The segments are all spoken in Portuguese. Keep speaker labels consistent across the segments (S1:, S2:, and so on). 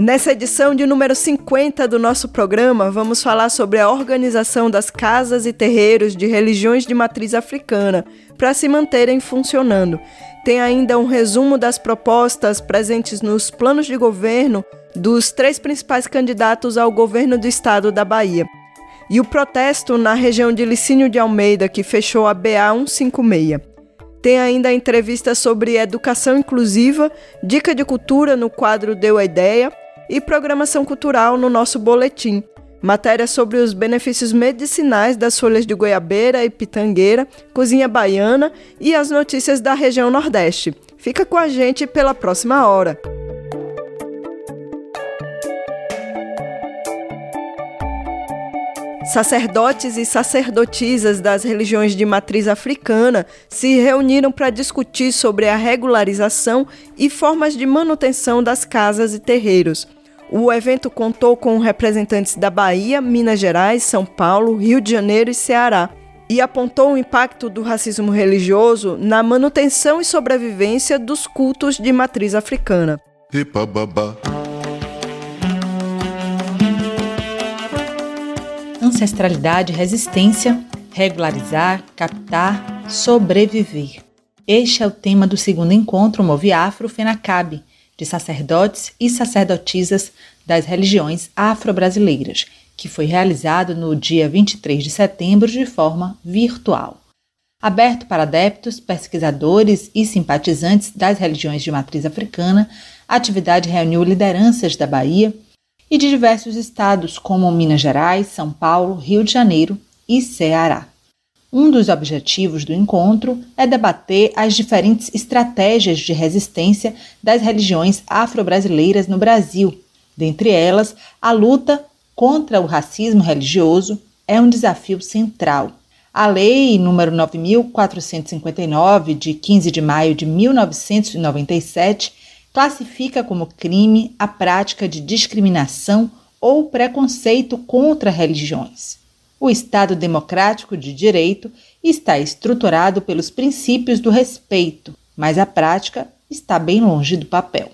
S1: Nessa edição de número 50 do nosso programa, vamos falar sobre a organização das casas e terreiros de religiões de matriz africana para se manterem funcionando. Tem ainda um resumo das propostas presentes nos planos de governo dos três principais candidatos ao governo do estado da Bahia. E o protesto na região de Licínio de Almeida, que fechou a BA 156. Tem ainda a entrevista sobre educação inclusiva, dica de cultura no quadro Deu a Ideia e programação cultural no nosso boletim. Matéria sobre os benefícios medicinais das folhas de goiabeira e pitangueira, cozinha baiana e as notícias da região Nordeste. Fica com a gente pela próxima hora. Sacerdotes e sacerdotisas das religiões de matriz africana se reuniram para discutir sobre a regularização e formas de manutenção das casas e terreiros. O evento contou com representantes da Bahia, Minas Gerais, São Paulo, Rio de Janeiro e Ceará e apontou o impacto do racismo religioso na manutenção e sobrevivência dos cultos de matriz africana.
S2: Ancestralidade e resistência, regularizar, captar, sobreviver. Este é o tema do segundo encontro Moviafro Fenacabe, de sacerdotes e sacerdotisas das religiões afro-brasileiras, que foi realizado no dia 23 de setembro de forma virtual. Aberto para adeptos, pesquisadores e simpatizantes das religiões de matriz africana, a atividade reuniu lideranças da Bahia e de diversos estados, como Minas Gerais, São Paulo, Rio de Janeiro e Ceará. Um dos objetivos do encontro é debater as diferentes estratégias de resistência das religiões afro-brasileiras no Brasil. Dentre elas, a luta contra o racismo religioso é um desafio central. A Lei nº 9459 de 15 de maio de 1997 classifica como crime a prática de discriminação ou preconceito contra religiões. O Estado democrático de direito está estruturado pelos princípios do respeito, mas a prática está bem longe do papel.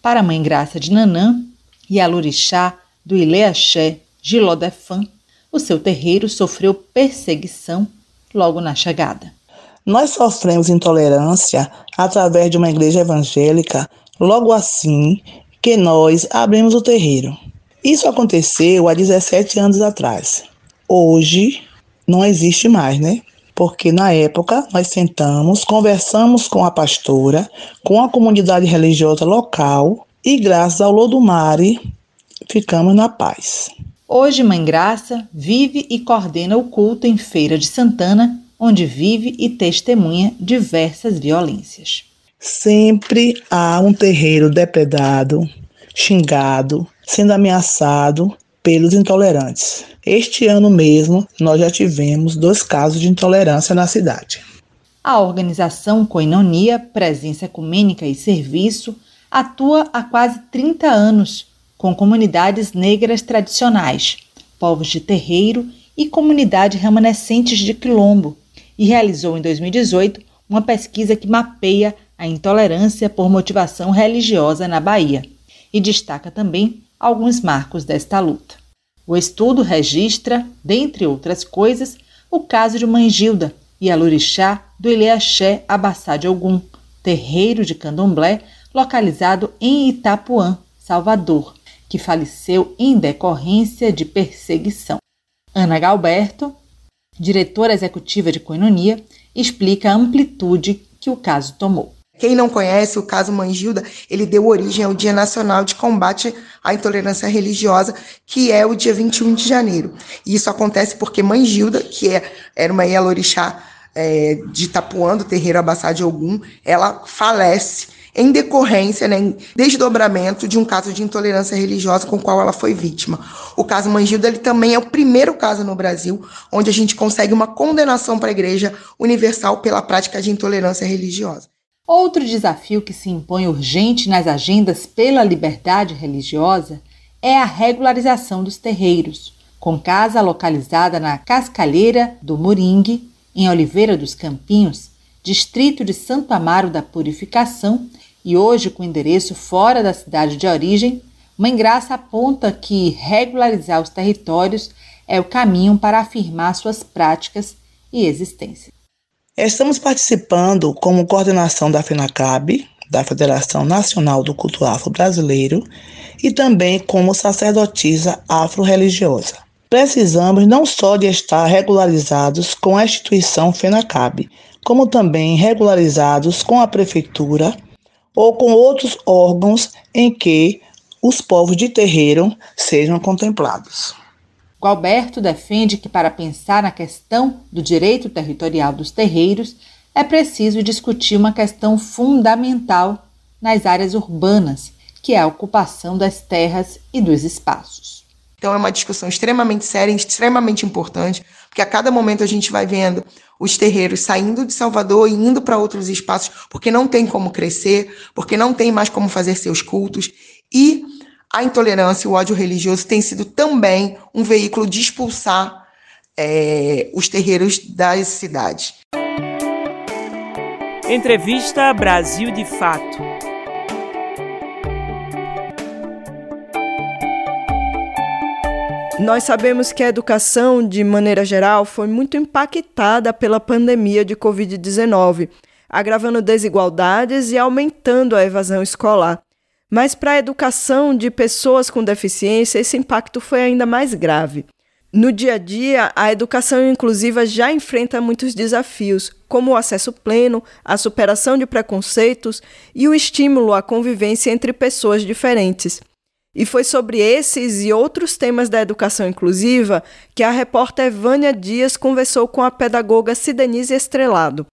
S2: Para a Mãe Graça de Nanã e a Lorixá do Ileaxé Gilodefã, o seu terreiro sofreu perseguição logo na chegada.
S3: Nós sofremos intolerância através de uma igreja evangélica logo assim que nós abrimos o terreiro. Isso aconteceu há 17 anos atrás. Hoje não existe mais, né? Porque na época nós sentamos, conversamos com a pastora, com a comunidade religiosa local e graças ao Lodumare ficamos na paz.
S2: Hoje Mãe Graça vive e coordena o culto em Feira de Santana, onde vive e testemunha diversas violências.
S3: Sempre há um terreiro depredado, xingado, sendo ameaçado pelos intolerantes. Este ano mesmo, nós já tivemos dois casos de intolerância na cidade.
S2: A organização Coinonia, Presença Ecumênica e Serviço atua há quase 30 anos com comunidades negras tradicionais, povos de terreiro e comunidades remanescentes de quilombo e realizou em 2018 uma pesquisa que mapeia a intolerância por motivação religiosa na Bahia e destaca também alguns marcos desta luta. O estudo registra, dentre outras coisas, o caso de Mãe Gilda e a Lorixá do Ileaxé Abassá de Ogum, terreiro de candomblé localizado em Itapuã, Salvador, que faleceu em decorrência de perseguição. Ana Galberto, diretora executiva de Coinonia, explica a amplitude que o caso tomou.
S4: Quem não conhece, o caso Mangilda, ele deu origem ao Dia Nacional de Combate à Intolerância Religiosa, que é o dia 21 de janeiro. E isso acontece porque Mangilda, que é, era uma Yalorixá é, de Itapuã, do terreiro Abassá de Ogum, ela falece em decorrência, né, em desdobramento de um caso de intolerância religiosa com o qual ela foi vítima. O caso Mangilda ele também é o primeiro caso no Brasil onde a gente consegue uma condenação para a Igreja Universal pela prática de intolerância religiosa.
S2: Outro desafio que se impõe urgente nas agendas pela liberdade religiosa é a regularização dos terreiros, com casa localizada na Cascalheira do Moringue, em Oliveira dos Campinhos, distrito de Santo Amaro da Purificação, e hoje com endereço fora da cidade de origem, uma engraça aponta que regularizar os territórios é o caminho para afirmar suas práticas e existência.
S3: Estamos participando como coordenação da FENACAB, da Federação Nacional do Culto Afro-Brasileiro, e também como sacerdotisa afro-religiosa. Precisamos não só de estar regularizados com a instituição FENACAB, como também regularizados com a prefeitura ou com outros órgãos em que os povos de terreiro sejam contemplados.
S2: Gualberto defende que, para pensar na questão do direito territorial dos terreiros, é preciso discutir uma questão fundamental nas áreas urbanas, que é a ocupação das terras e dos espaços.
S4: Então, é uma discussão extremamente séria, extremamente importante, porque a cada momento a gente vai vendo os terreiros saindo de Salvador e indo para outros espaços, porque não tem como crescer, porque não tem mais como fazer seus cultos. E a intolerância e o ódio religioso tem sido também um veículo de expulsar é, os terreiros das cidades.
S5: Entrevista Brasil de Fato.
S1: Nós sabemos que a educação, de maneira geral, foi muito impactada pela pandemia de Covid-19, agravando desigualdades e aumentando a evasão escolar. Mas para a educação de pessoas com deficiência, esse impacto foi ainda mais grave. No dia a dia, a educação inclusiva já enfrenta muitos desafios, como o acesso pleno, a superação de preconceitos e o estímulo à convivência entre pessoas diferentes. E foi sobre esses e outros temas da educação inclusiva que a repórter Vânia Dias conversou com a pedagoga Sidenise Estrelado.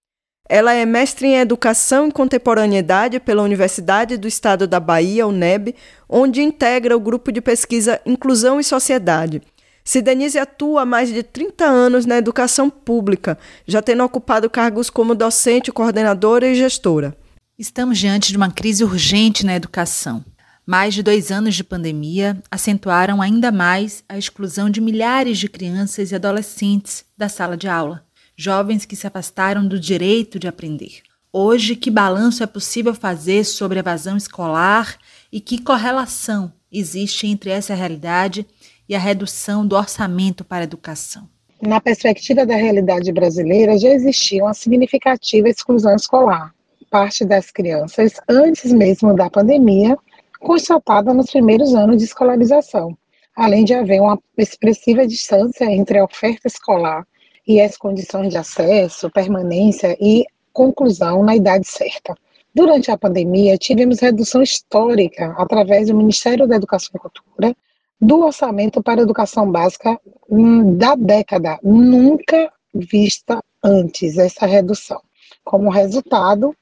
S1: Ela é mestre em Educação e Contemporaneidade pela Universidade do Estado da Bahia, UNEB, onde integra o grupo de pesquisa Inclusão e Sociedade. Sidenise atua há mais de 30 anos na educação pública, já tendo ocupado cargos como docente, coordenadora e gestora.
S2: Estamos diante de uma crise urgente na educação. Mais de dois anos de pandemia acentuaram ainda mais a exclusão de milhares de crianças e adolescentes da sala de aula jovens que se afastaram do direito de aprender. Hoje, que balanço é possível fazer sobre a evasão escolar e que correlação existe entre essa realidade e a redução do orçamento para a educação?
S6: Na perspectiva da realidade brasileira, já existia uma significativa exclusão escolar. Parte das crianças, antes mesmo da pandemia, constatada nos primeiros anos de escolarização, além de haver uma expressiva distância entre a oferta escolar e as condições de acesso, permanência e conclusão na idade certa. Durante a pandemia, tivemos redução histórica através do Ministério da Educação e Cultura do orçamento para educação básica hum, da década, nunca vista antes essa redução. Como resultado,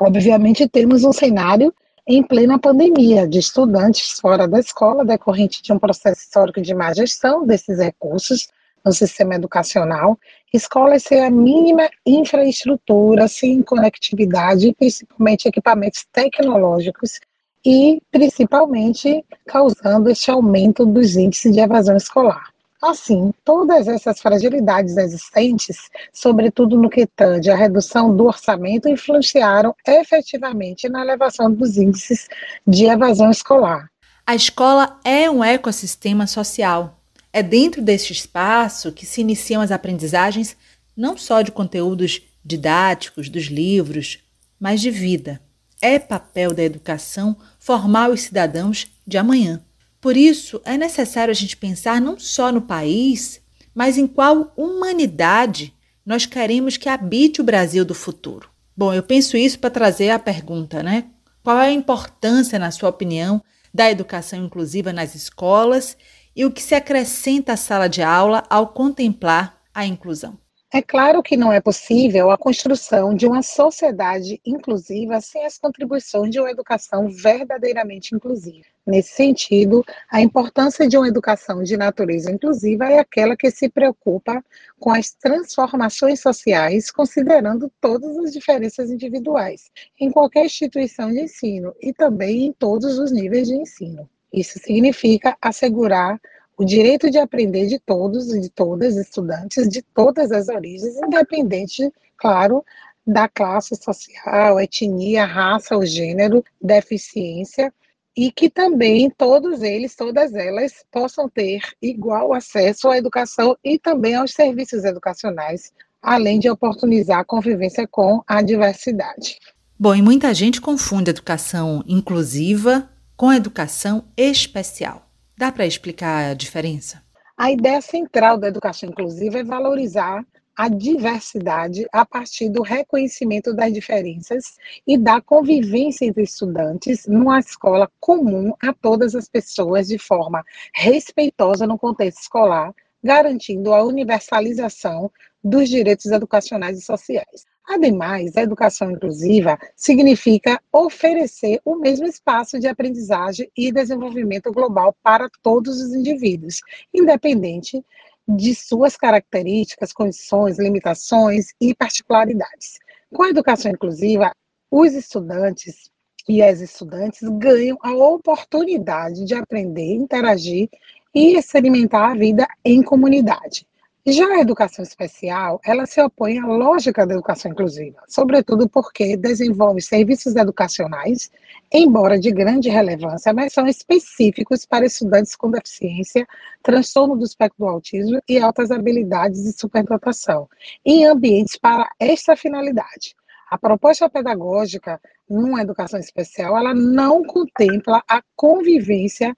S6: obviamente, temos um cenário em plena pandemia de estudantes fora da escola, decorrente de um processo histórico de má gestão desses recursos, no sistema educacional, escolas sem a mínima infraestrutura, sem conectividade, principalmente equipamentos tecnológicos, e principalmente causando este aumento dos índices de evasão escolar. Assim, todas essas fragilidades existentes, sobretudo no que tange à redução do orçamento, influenciaram efetivamente na elevação dos índices de evasão escolar.
S2: A escola é um ecossistema social é dentro deste espaço que se iniciam as aprendizagens não só de conteúdos didáticos dos livros, mas de vida. É papel da educação formar os cidadãos de amanhã. Por isso, é necessário a gente pensar não só no país, Mas em qual humanidade nós queremos que habite o Brasil do futuro? Bom, eu penso isso para trazer a pergunta, né? Qual é a importância, na sua opinião, da educação inclusiva nas escolas e o que se acrescenta à sala de aula ao contemplar a inclusão?
S6: É claro que não é possível a construção de uma sociedade inclusiva sem as contribuições de uma educação verdadeiramente inclusiva. Nesse sentido, a importância de uma educação de natureza inclusiva é aquela que se preocupa com as transformações sociais, considerando todas as diferenças individuais, em qualquer instituição de ensino e também em todos os níveis de ensino. Isso significa assegurar o direito de aprender de todos e de todas estudantes de todas as origens, independente, claro, da classe social, etnia, raça ou gênero, deficiência, e que também todos eles, todas elas, possam ter igual acesso à educação e também aos serviços educacionais, além de oportunizar a convivência com a diversidade.
S2: Bom, e muita gente confunde educação inclusiva com educação especial. Dá para explicar a diferença?
S6: A ideia central da educação inclusiva é valorizar a diversidade a partir do reconhecimento das diferenças e da convivência entre estudantes numa escola comum a todas as pessoas de forma respeitosa no contexto escolar, garantindo a universalização dos direitos educacionais e sociais. Ademais, a educação inclusiva significa oferecer o mesmo espaço de aprendizagem e desenvolvimento global para todos os indivíduos, independente de suas características, condições, limitações e particularidades. Com a educação inclusiva, os estudantes e as estudantes ganham a oportunidade de aprender, interagir e experimentar a vida em comunidade. Já a educação especial, ela se opõe à lógica da educação inclusiva, sobretudo porque desenvolve serviços educacionais, embora de grande relevância, mas são específicos para estudantes com deficiência, transtorno do espectro do autismo e altas habilidades de superdotação, em ambientes para esta finalidade. A proposta pedagógica numa educação especial, ela não contempla a convivência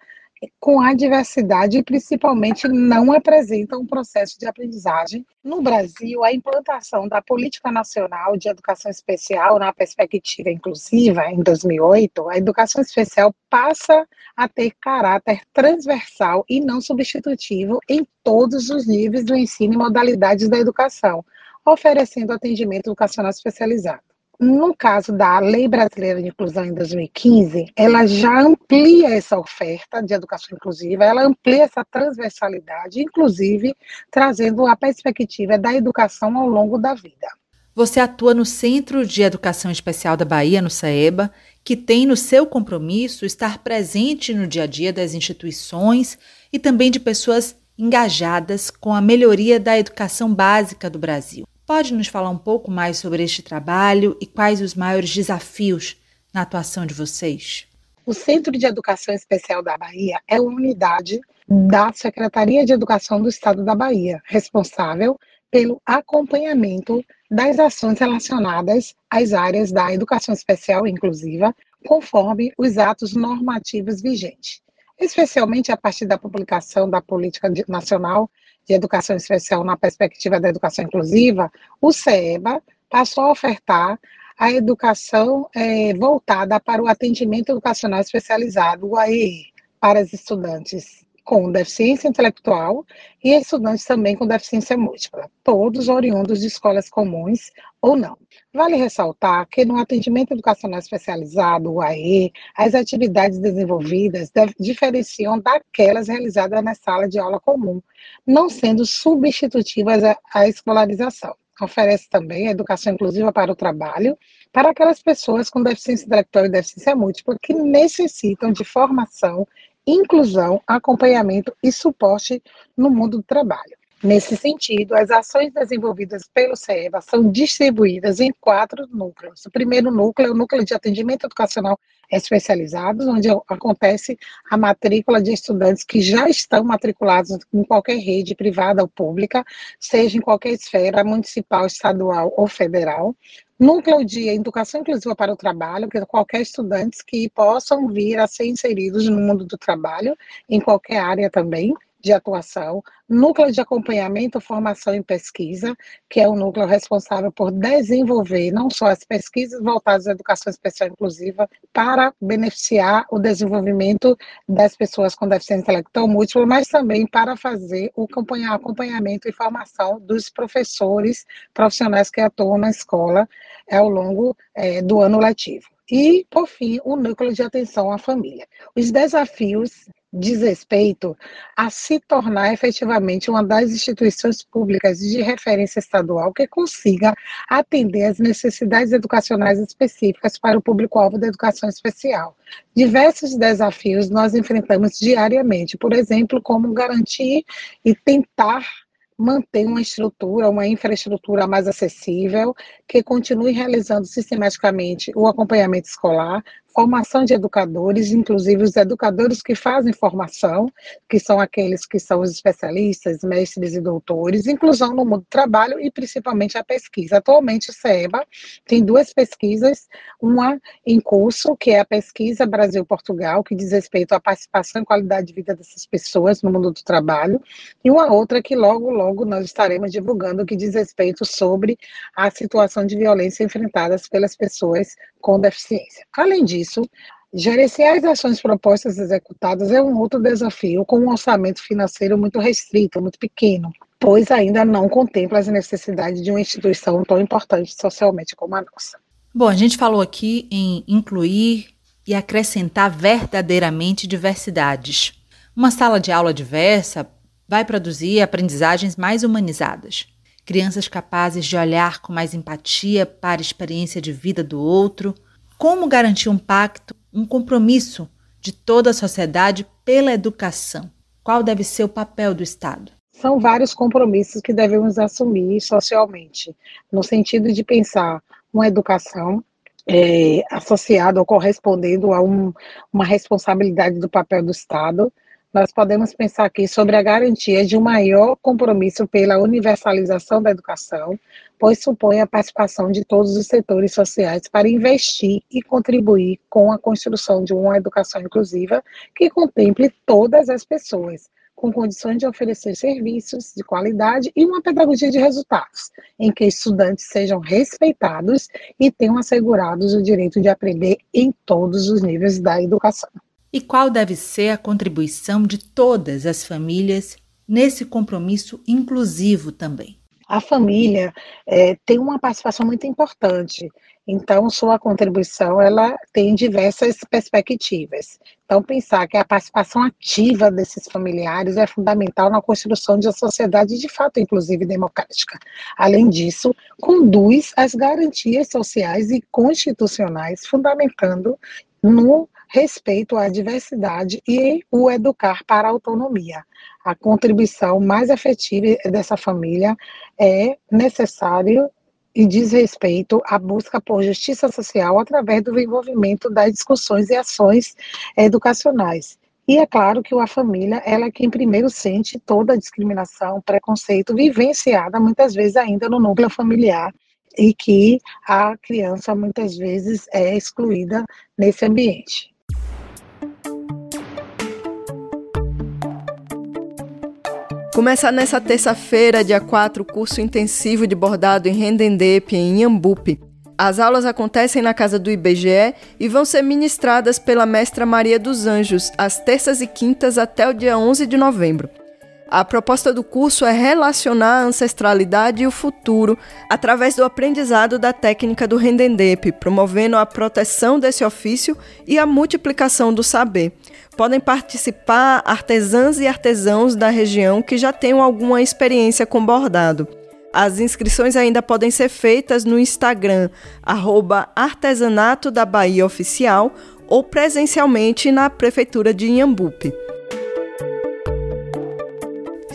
S6: com a diversidade e principalmente não apresentam um processo de aprendizagem. No Brasil, a implantação da Política Nacional de Educação Especial na perspectiva inclusiva, em 2008, a educação especial passa a ter caráter transversal e não substitutivo em todos os níveis do ensino e modalidades da educação, oferecendo atendimento educacional especializado. No caso da Lei Brasileira de Inclusão em 2015, ela já amplia essa oferta de educação inclusiva, ela amplia essa transversalidade, inclusive trazendo a perspectiva da educação ao longo da vida.
S2: Você atua no Centro de Educação Especial da Bahia, no CEBA, que tem no seu compromisso estar presente no dia a dia das instituições e também de pessoas engajadas com a melhoria da educação básica do Brasil. Pode nos falar um pouco mais sobre este trabalho e quais os maiores desafios na atuação de vocês?
S6: O Centro de Educação Especial da Bahia é uma unidade da Secretaria de Educação do Estado da Bahia, responsável pelo acompanhamento das ações relacionadas às áreas da educação especial inclusiva, conforme os atos normativos vigentes, especialmente a partir da publicação da Política Nacional de Educação Especial na perspectiva da educação inclusiva, o CEBA passou a ofertar a educação é, voltada para o atendimento educacional especializado, o AEE, para os estudantes com deficiência intelectual e estudantes também com deficiência múltipla, todos oriundos de escolas comuns ou não. Vale ressaltar que no atendimento educacional especializado, o AE, as atividades desenvolvidas diferenciam daquelas realizadas na sala de aula comum, não sendo substitutivas à escolarização. Oferece também a educação inclusiva para o trabalho, para aquelas pessoas com deficiência intelectual e deficiência múltipla que necessitam de formação inclusão, acompanhamento e suporte no mundo do trabalho. Nesse sentido, as ações desenvolvidas pelo CEBA são distribuídas em quatro núcleos. O primeiro núcleo é o núcleo de atendimento educacional especializado, onde acontece a matrícula de estudantes que já estão matriculados em qualquer rede privada ou pública, seja em qualquer esfera municipal, estadual ou federal. Núcleo de Educação Inclusiva para o Trabalho, que qualquer estudante que possam vir a ser inseridos no mundo do trabalho, em qualquer área também. De atuação, núcleo de acompanhamento, formação e pesquisa, que é o núcleo responsável por desenvolver não só as pesquisas voltadas à educação especial inclusiva para beneficiar o desenvolvimento das pessoas com deficiência intelectual múltipla, mas também para fazer o acompanhamento e formação dos professores profissionais que atuam na escola ao longo é, do ano letivo. E, por fim, o núcleo de atenção à família. Os desafios diz respeito a se tornar efetivamente uma das instituições públicas de referência estadual que consiga atender às necessidades educacionais específicas para o público-alvo da educação especial. Diversos desafios nós enfrentamos diariamente, por exemplo, como garantir e tentar manter uma estrutura, uma infraestrutura mais acessível, que continue realizando sistematicamente o acompanhamento escolar, formação de educadores, inclusive os educadores que fazem formação, que são aqueles que são os especialistas, mestres e doutores, inclusão no mundo do trabalho e principalmente a pesquisa. Atualmente o CEBA tem duas pesquisas, uma em curso, que é a pesquisa Brasil-Portugal, que diz respeito à participação e qualidade de vida dessas pessoas no mundo do trabalho, e uma outra que logo, logo nós estaremos divulgando, que diz respeito sobre a situação de violência enfrentadas pelas pessoas com deficiência. Além disso, gerenciar as ações propostas e executadas é um outro desafio com um orçamento financeiro muito restrito, muito pequeno, pois ainda não contempla as necessidades de uma instituição tão importante socialmente como a nossa.
S2: Bom, a gente falou aqui em incluir e acrescentar verdadeiramente diversidades. Uma sala de aula diversa vai produzir aprendizagens mais humanizadas crianças capazes de olhar com mais empatia para a experiência de vida do outro. Como garantir um pacto, um compromisso de toda a sociedade pela educação? Qual deve ser o papel do Estado?
S6: São vários compromissos que devemos assumir socialmente, no sentido de pensar uma educação é, associada ou correspondendo a um, uma responsabilidade do papel do Estado, nós podemos pensar aqui sobre a garantia de um maior compromisso pela universalização da educação, pois supõe a participação de todos os setores sociais para investir e contribuir com a construção de uma educação inclusiva que contemple todas as pessoas, com condições de oferecer serviços de qualidade e uma pedagogia de resultados, em que estudantes sejam respeitados e tenham assegurados o direito de aprender em todos os níveis da educação
S2: e qual deve ser a contribuição de todas as famílias nesse compromisso inclusivo também.
S6: A família é, tem uma participação muito importante, então sua contribuição ela tem diversas perspectivas. Então pensar que a participação ativa desses familiares é fundamental na construção de uma sociedade de fato inclusiva e democrática. Além disso, conduz às garantias sociais e constitucionais, fundamentando no respeito à diversidade e o educar para a autonomia. A contribuição mais efetiva dessa família é necessário e diz respeito à busca por justiça social através do envolvimento das discussões e ações educacionais. E é claro que a família, ela é quem primeiro sente toda a discriminação, preconceito vivenciada muitas vezes ainda no núcleo familiar e que a criança muitas vezes é excluída nesse ambiente.
S1: Começa nessa terça-feira, dia 4, o curso intensivo de bordado em Rendendepe, em Inhambupe. As aulas acontecem na casa do IBGE e vão ser ministradas pela mestra Maria dos Anjos, às terças e quintas até o dia 11 de novembro. A proposta do curso é relacionar a ancestralidade e o futuro através do aprendizado da técnica do Rendendepe, promovendo a proteção desse ofício e a multiplicação do saber. Podem participar artesãs e artesãos da região que já tenham alguma experiência com bordado. As inscrições ainda podem ser feitas no Instagram, arroba Artesanato da Bahia Oficial, ou presencialmente na Prefeitura de Inhambupe.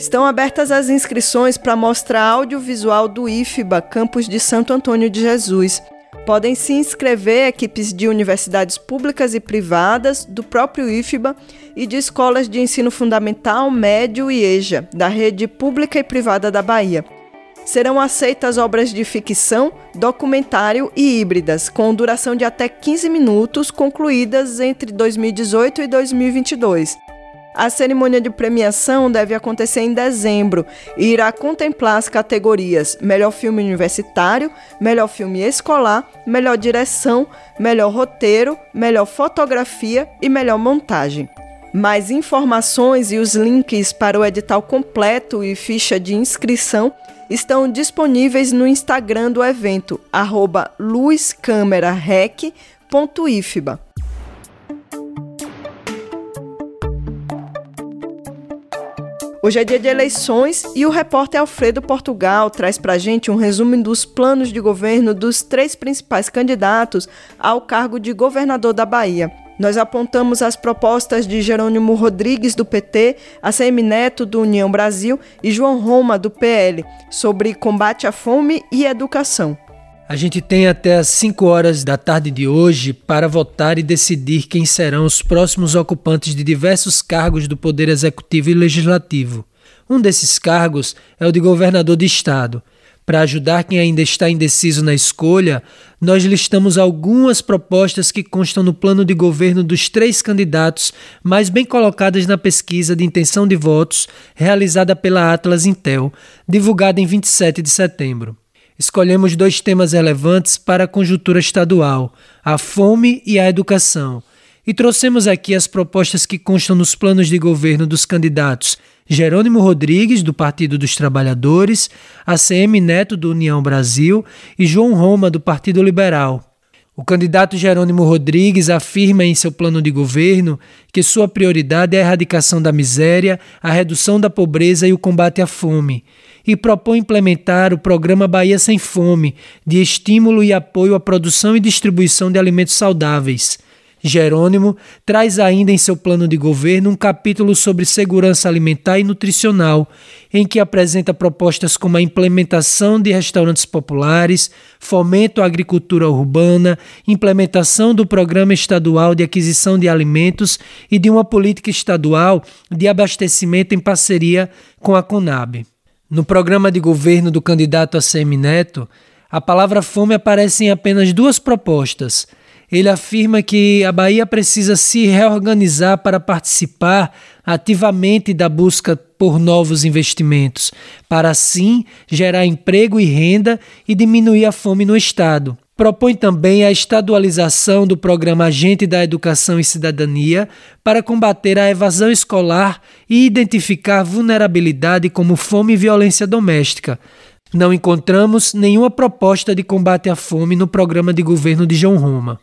S1: Estão abertas as inscrições para mostra audiovisual do IFBA, campus de Santo Antônio de Jesus. Podem se inscrever equipes de universidades públicas e privadas, do próprio IFBA e de escolas de ensino fundamental, médio e EJA, da rede pública e privada da Bahia. Serão aceitas obras de ficção, documentário e híbridas, com duração de até 15 minutos, concluídas entre 2018 e 2022. A cerimônia de premiação deve acontecer em dezembro e irá contemplar as categorias Melhor Filme Universitário, Melhor Filme Escolar, Melhor Direção, Melhor Roteiro, Melhor Fotografia e Melhor Montagem. Mais informações e os links para o edital completo e ficha de inscrição estão disponíveis no Instagram do evento, arroba. Hoje é dia de eleições e o repórter Alfredo Portugal traz para gente um resumo dos planos de governo dos três principais candidatos ao cargo de governador da Bahia. Nós apontamos as propostas de Jerônimo Rodrigues, do PT, ACM Neto, do União Brasil e João Roma, do PL, sobre combate à fome e educação.
S7: A gente tem até as 5 horas da tarde de hoje para votar e decidir quem serão os próximos ocupantes de diversos cargos do Poder Executivo e Legislativo. Um desses cargos é o de governador de Estado. Para ajudar quem ainda está indeciso na escolha, nós listamos algumas propostas que constam no plano de governo dos três candidatos mais bem colocadas na pesquisa de intenção de votos realizada pela Atlas Intel, divulgada em 27 de setembro escolhemos dois temas relevantes para a conjuntura estadual: a fome e a educação. E trouxemos aqui as propostas que constam nos planos de governo dos candidatos Jerônimo Rodrigues, do Partido dos Trabalhadores, ACM Neto, do União Brasil, e João Roma, do Partido Liberal. O candidato Jerônimo Rodrigues afirma em seu plano de governo que sua prioridade é a erradicação da miséria, a redução da pobreza e o combate à fome e propõe implementar o programa Bahia Sem Fome, de estímulo e apoio à produção e distribuição de alimentos saudáveis. Jerônimo traz ainda em seu plano de governo um capítulo sobre segurança alimentar e nutricional, em que apresenta propostas como a implementação de restaurantes populares, fomento à agricultura urbana, implementação do Programa Estadual de Aquisição de Alimentos e de uma política estadual de abastecimento em parceria com a Conab. No programa de governo do candidato ACM Neto, a palavra fome aparece em apenas duas propostas. Ele afirma que a Bahia precisa se reorganizar para participar ativamente da busca por novos investimentos, para assim gerar emprego e renda e diminuir a fome no Estado. Propõe também a estadualização do programa Agente da Educação e Cidadania para combater a evasão escolar e identificar vulnerabilidade como fome e violência doméstica. Não encontramos nenhuma proposta de combate à fome no programa de governo de João Roma.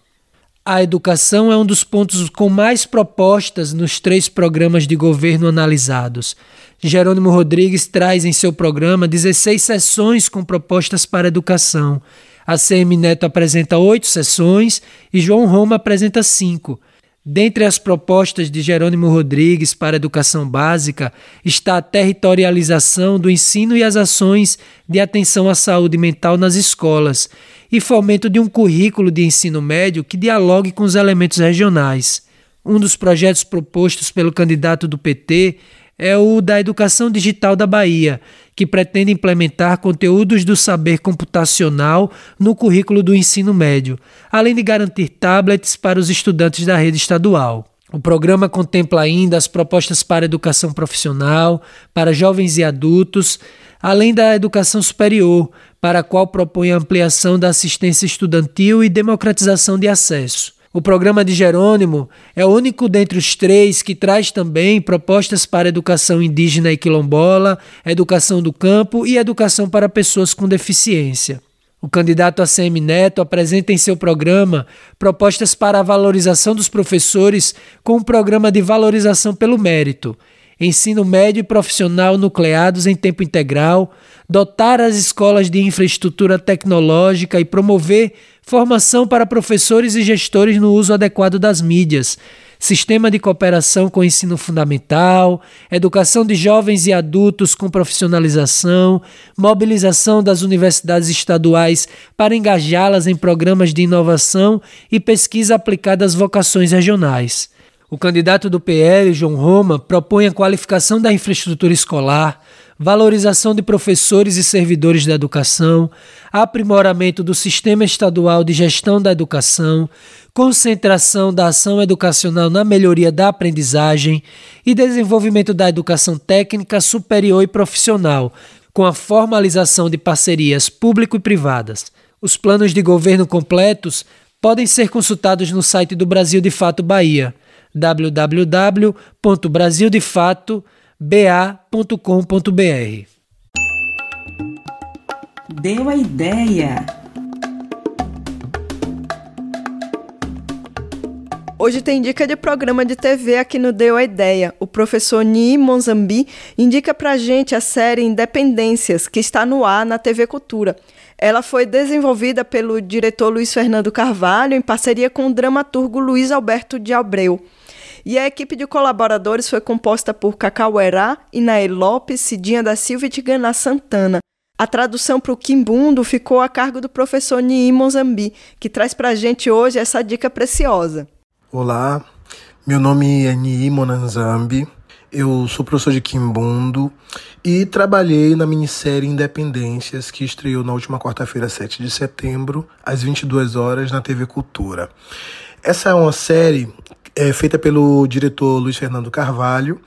S7: A educação é um dos pontos com mais propostas nos três programas de governo analisados. Jerônimo Rodrigues traz em seu programa 16 sessões com propostas para educação a CM Neto apresenta oito sessões e João Roma apresenta cinco. Dentre as propostas de Jerônimo Rodrigues para a educação básica está a territorialização do ensino e as ações de atenção à saúde mental nas escolas e fomento de um currículo de ensino médio que dialogue com os elementos regionais. Um dos projetos propostos pelo candidato do PT é o da Educação Digital da Bahia, que pretende implementar conteúdos do saber computacional no currículo do ensino médio, além de garantir tablets para os estudantes da rede estadual. O programa contempla ainda as propostas para educação profissional, para jovens e adultos, além da educação superior, para a qual propõe a ampliação da assistência estudantil e democratização de acesso. O programa de Jerônimo é o único dentre os três que traz também propostas para educação indígena e quilombola, educação do campo e educação para pessoas com deficiência. O candidato ACM Neto apresenta em seu programa propostas para a valorização dos professores com um programa de valorização pelo mérito, ensino médio e profissional nucleados em tempo integral, dotar as escolas de infraestrutura tecnológica e promover formação para professores e gestores no uso adequado das mídias, sistema de cooperação com ensino fundamental, educação de jovens e adultos com profissionalização, mobilização das universidades estaduais para engajá-las em programas de inovação e pesquisa aplicada às vocações regionais. O candidato do PL, João Roma, propõe a qualificação da infraestrutura escolar, valorização de professores e servidores da educação, aprimoramento do sistema estadual de gestão da educação, concentração da ação educacional na melhoria da aprendizagem e desenvolvimento da educação técnica superior e profissional, com a formalização de parcerias público e privadas. Os planos de governo completos podem ser consultados no site do Brasil de Fato Bahia, www.brasildefatoba.com.br.
S5: Deu a ideia.
S1: Hoje tem dica de programa de TV aqui no Deu a Ideia. O professor Ni Monzambi indica pra gente a série Independências, que está no ar na TV Cultura. Ela foi desenvolvida pelo diretor Luiz Fernando Carvalho em parceria com o dramaturgo Luiz Alberto de Abreu. E a equipe de colaboradores foi composta por Cacauerá, Inael Lopes, Cidinha da Silva e Tigana Santana. A tradução para o Quimbundo ficou a cargo do professor Nii Monzambi, que traz para a gente hoje essa dica preciosa.
S8: Olá, meu nome é Nii Monanzambi, eu sou professor de Quimbundo e trabalhei na minissérie Independências, que estreou na última quarta-feira, 7 de setembro, às 22 horas, na TV Cultura. Essa é uma série é, feita pelo diretor Luiz Fernando Carvalho,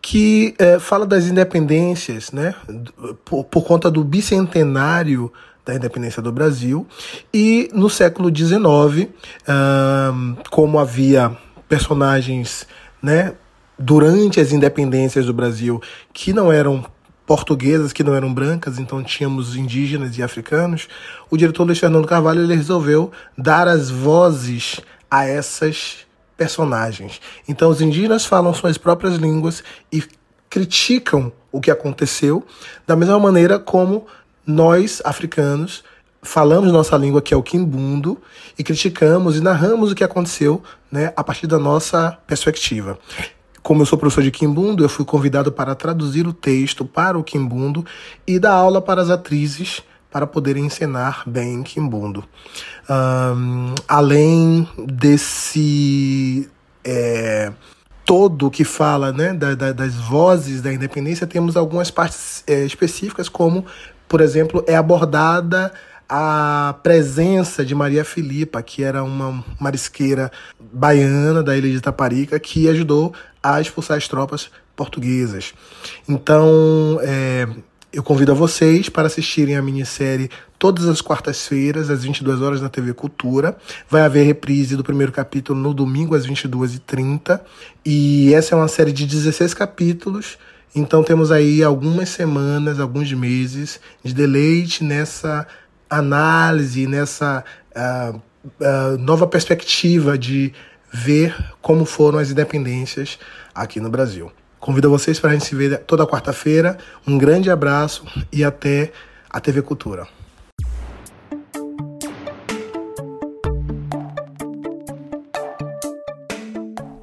S8: que é, fala das independências, né, por, por conta do bicentenário da independência do Brasil. E no século XIX, como havia personagens né, durante as independências do Brasil que não eram portuguesas, que não eram brancas, então tínhamos indígenas e africanos, o diretor Luiz Fernando Carvalho ele resolveu dar as vozes a essas personagens. Então os indígenas falam suas próprias línguas e criticam o que aconteceu, da mesma maneira como nós, africanos, falamos nossa língua, que é o quimbundo, e criticamos e narramos o que aconteceu né, a partir da nossa perspectiva. Como eu sou professor de Quimbundo, eu fui convidado para traduzir o texto para o Quimbundo e dar aula para as atrizes para poderem encenar bem Quimbundo. Um, além desse é, todo que fala né, da, da, das vozes da independência, temos algumas partes é, específicas, como, por exemplo, é abordada a presença de Maria Filipa, que era uma marisqueira baiana da ilha de Taparica, que ajudou a expulsar as tropas portuguesas. Então, é, eu convido a vocês para assistirem a minissérie todas as quartas-feiras, às 22 horas na TV Cultura. Vai haver reprise do primeiro capítulo no domingo, às 22h30. E essa é uma série de 16 capítulos. Então temos aí algumas semanas, alguns meses de deleite nessa análise, nessa uh, uh, nova perspectiva de ver como foram as independências aqui no Brasil. Convido vocês para a gente se ver toda quarta-feira. Um grande abraço e até a TV Cultura.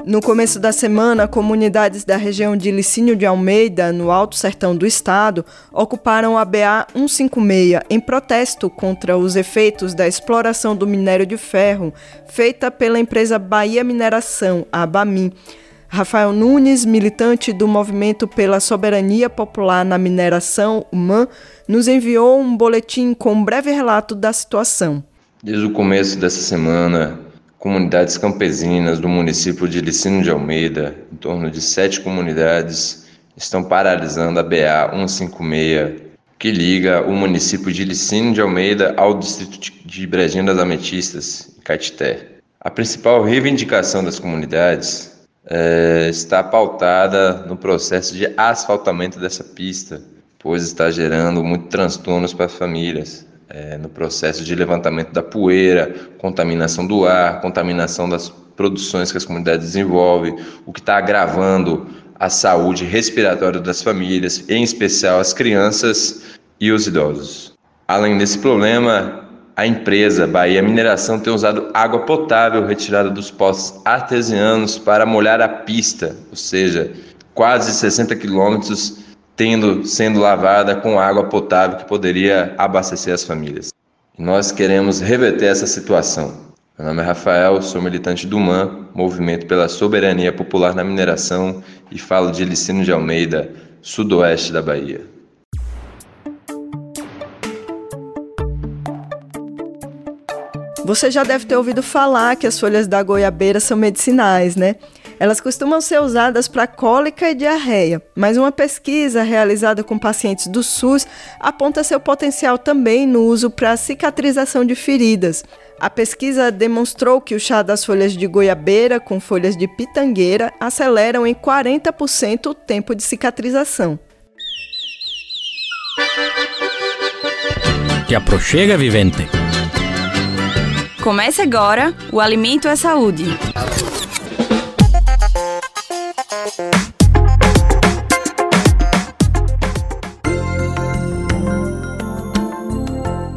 S1: No começo da semana, comunidades da região de Licínio de Almeida, no Alto Sertão do Estado, ocuparam a BA 156 em protesto contra os efeitos da exploração do minério de ferro feita pela empresa Bahia Mineração, a BAMIN. Rafael Nunes, militante do Movimento pela Soberania Popular na Mineração, UMAN, nos enviou um boletim com um breve relato da situação.
S9: Desde o começo dessa semana, comunidades campesinas do município de Licínio de Almeida, em torno de sete comunidades, estão paralisando a BA 156, que liga o município de Licínio de Almeida ao distrito de Brejinho das Ametistas, em Caetité. A principal reivindicação das comunidades é, está pautada no processo de asfaltamento dessa pista, pois está gerando muito transtornos para as famílias é, no processo de levantamento da poeira, contaminação do ar, contaminação das produções que as comunidades desenvolvem, o que está agravando a saúde respiratória das famílias, em especial as crianças e os idosos. Além desse problema, a empresa Bahia Mineração tem usado água potável retirada dos poços artesianos para molhar a pista, ou seja, quase 60 quilômetros tendo sendo lavada com água potável que poderia abastecer as famílias. Nós queremos reverter essa situação. Meu nome é Rafael, sou militante do MAN, Movimento pela Soberania Popular na Mineração, e falo de Licínio de Almeida, sudoeste da Bahia.
S1: Você já deve ter ouvido falar que as folhas da goiabeira são medicinais, né? Elas costumam ser usadas para cólica e diarreia, mas uma pesquisa realizada com pacientes do SUS aponta seu potencial também no uso para cicatrização de feridas. A pesquisa demonstrou que o chá das folhas de goiabeira com folhas de pitangueira aceleram em 40% o tempo de cicatrização.
S10: Te aproxega, vivente.
S11: Comece agora o Alimento é Saúde.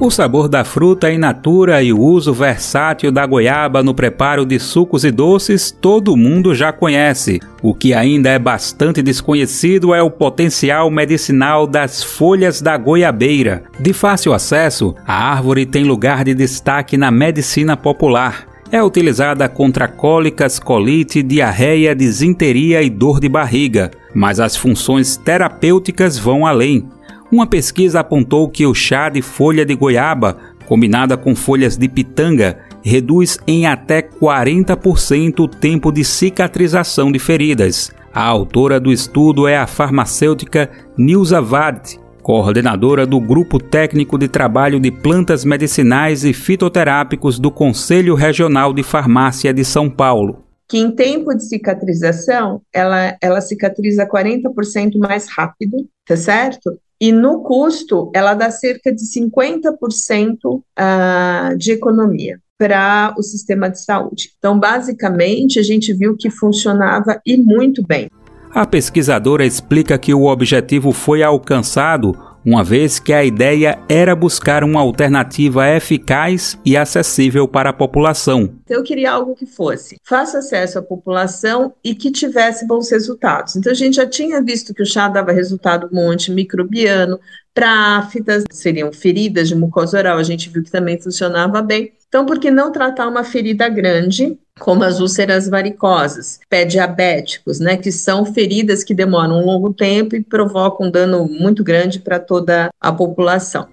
S12: O sabor da fruta in natura e o uso versátil da goiaba no preparo de sucos e doces todo mundo já conhece. O que ainda é bastante desconhecido é o potencial medicinal das folhas da goiabeira. De fácil acesso, a árvore tem lugar de destaque na medicina popular. É utilizada contra cólicas, colite, diarreia, disenteria e dor de barriga, mas as funções terapêuticas vão além. Uma pesquisa apontou que o chá de folha de goiaba, combinada com folhas de pitanga, reduz em até 40% o tempo de cicatrização de feridas. A autora do estudo é a farmacêutica Nilza Vard, coordenadora do Grupo Técnico de Trabalho de Plantas Medicinais e Fitoterápicos do Conselho Regional de Farmácia de São Paulo.
S13: Que em tempo de cicatrização, ela, ela cicatriza 40% mais rápido, tá certo? E no custo, ela dá cerca de 50% uh, ah, de economia para o sistema de saúde. Então, basicamente, a gente viu que funcionava e muito bem.
S12: A pesquisadora explica que o objetivo foi alcançado uma vez que a ideia era buscar uma alternativa eficaz e acessível para a população.
S13: Eu queria algo que fosse fácil acesso à população e que tivesse bons resultados. Então a gente já tinha visto que o chá dava resultado um antimicrobiano, para aftas, seriam feridas de mucosa oral, a gente viu que também funcionava bem. Então, por que não tratar uma ferida grande, como as úlceras varicosas, pé diabéticos, né, que são feridas que demoram um longo tempo e provocam um dano muito grande para toda a população.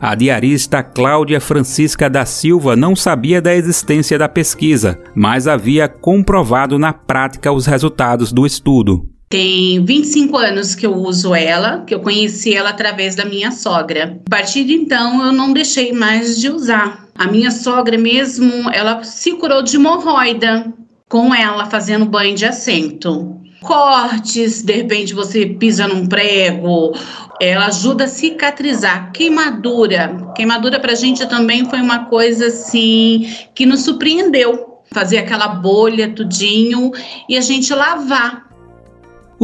S12: A diarista Cláudia Francisca da Silva não sabia da existência da pesquisa, mas havia comprovado na prática os resultados do estudo.
S14: Tem 25 anos que eu uso ela, que eu conheci ela através da minha sogra. A partir de então, eu não deixei mais de usar. A minha sogra mesmo, ela se curou de hemorroida com ela fazendo banho de assento. Cortes, de repente você pisa num prego, ela ajuda a cicatrizar. Queimadura. Queimadura pra gente também foi uma coisa assim que nos surpreendeu. Fazer aquela bolha tudinho e a gente lavar